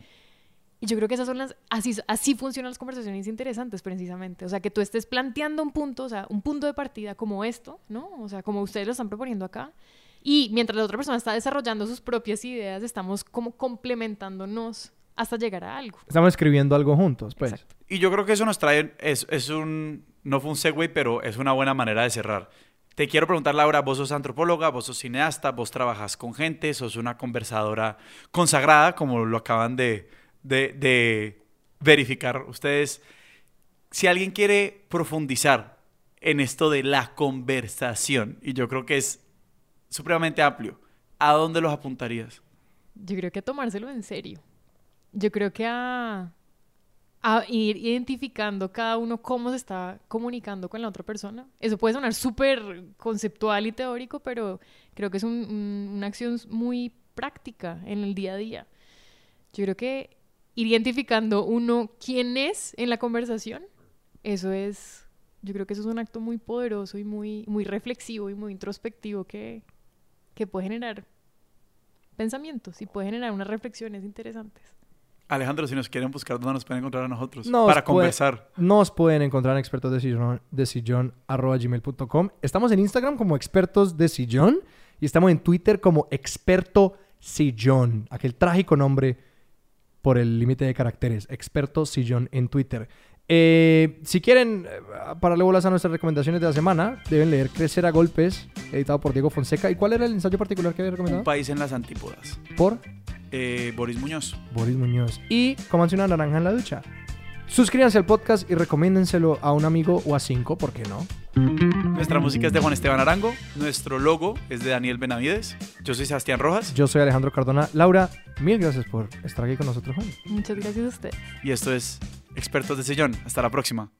Y yo creo que esas son las, así, así funcionan las conversaciones interesantes precisamente. O sea, que tú estés planteando un punto, o sea, un punto de partida como esto, ¿no? O sea, como ustedes lo están proponiendo acá. Y mientras la otra persona está desarrollando sus propias ideas, estamos como complementándonos hasta llegar a algo. Estamos escribiendo algo juntos, pues. Exacto. Y yo creo que eso nos trae, es, es un, no fue un segue, pero es una buena manera de cerrar. Te quiero preguntar, Laura, vos sos antropóloga, vos sos cineasta, vos trabajas con gente, sos una conversadora consagrada, como lo acaban de, de, de verificar ustedes. Si alguien quiere profundizar en esto de la conversación, y yo creo que es supremamente amplio, ¿a dónde los apuntarías? Yo creo que a tomárselo en serio. Yo creo que a, a ir identificando cada uno cómo se está comunicando con la otra persona. Eso puede sonar súper conceptual y teórico, pero creo que es un- un- una acción muy práctica en el día a día. Yo creo que ir identificando uno quién es en la conversación, eso es, yo creo que eso es un acto muy poderoso y muy, muy reflexivo y muy introspectivo que, que puede generar pensamientos y puede generar unas reflexiones interesantes. Alejandro, si nos quieren buscar, ¿dónde nos pueden encontrar a nosotros? Nos para puede- conversar. Nos pueden encontrar en expertos de sillón, de sillón arroba gmail.com. Estamos en Instagram como expertos de sillón y estamos en Twitter como experto sillón. Aquel trágico nombre por el límite de caracteres. Experto sillón en Twitter. Eh, si quieren eh, pararle bolas a nuestras recomendaciones de la semana, deben leer Crecer a Golpes, editado por Diego Fonseca. ¿Y cuál era el ensayo particular que había Un recomendado? país en las antípodas. Por Eh, Boris Muñoz. Boris Muñoz. Y Comanse una naranja en la ducha. Suscríbanse al podcast y recomiéndenselo a un amigo o a cinco, ¿por qué no? Nuestra música es de Juan Esteban Arango. Nuestro logo es de Daniel Benavides. Yo soy Sebastián Rojas. Yo soy Alejandro Cardona. Laura, mil gracias por estar aquí con nosotros hoy. Muchas gracias a ustedes. Y esto es Expertos de Sillón. Hasta la próxima.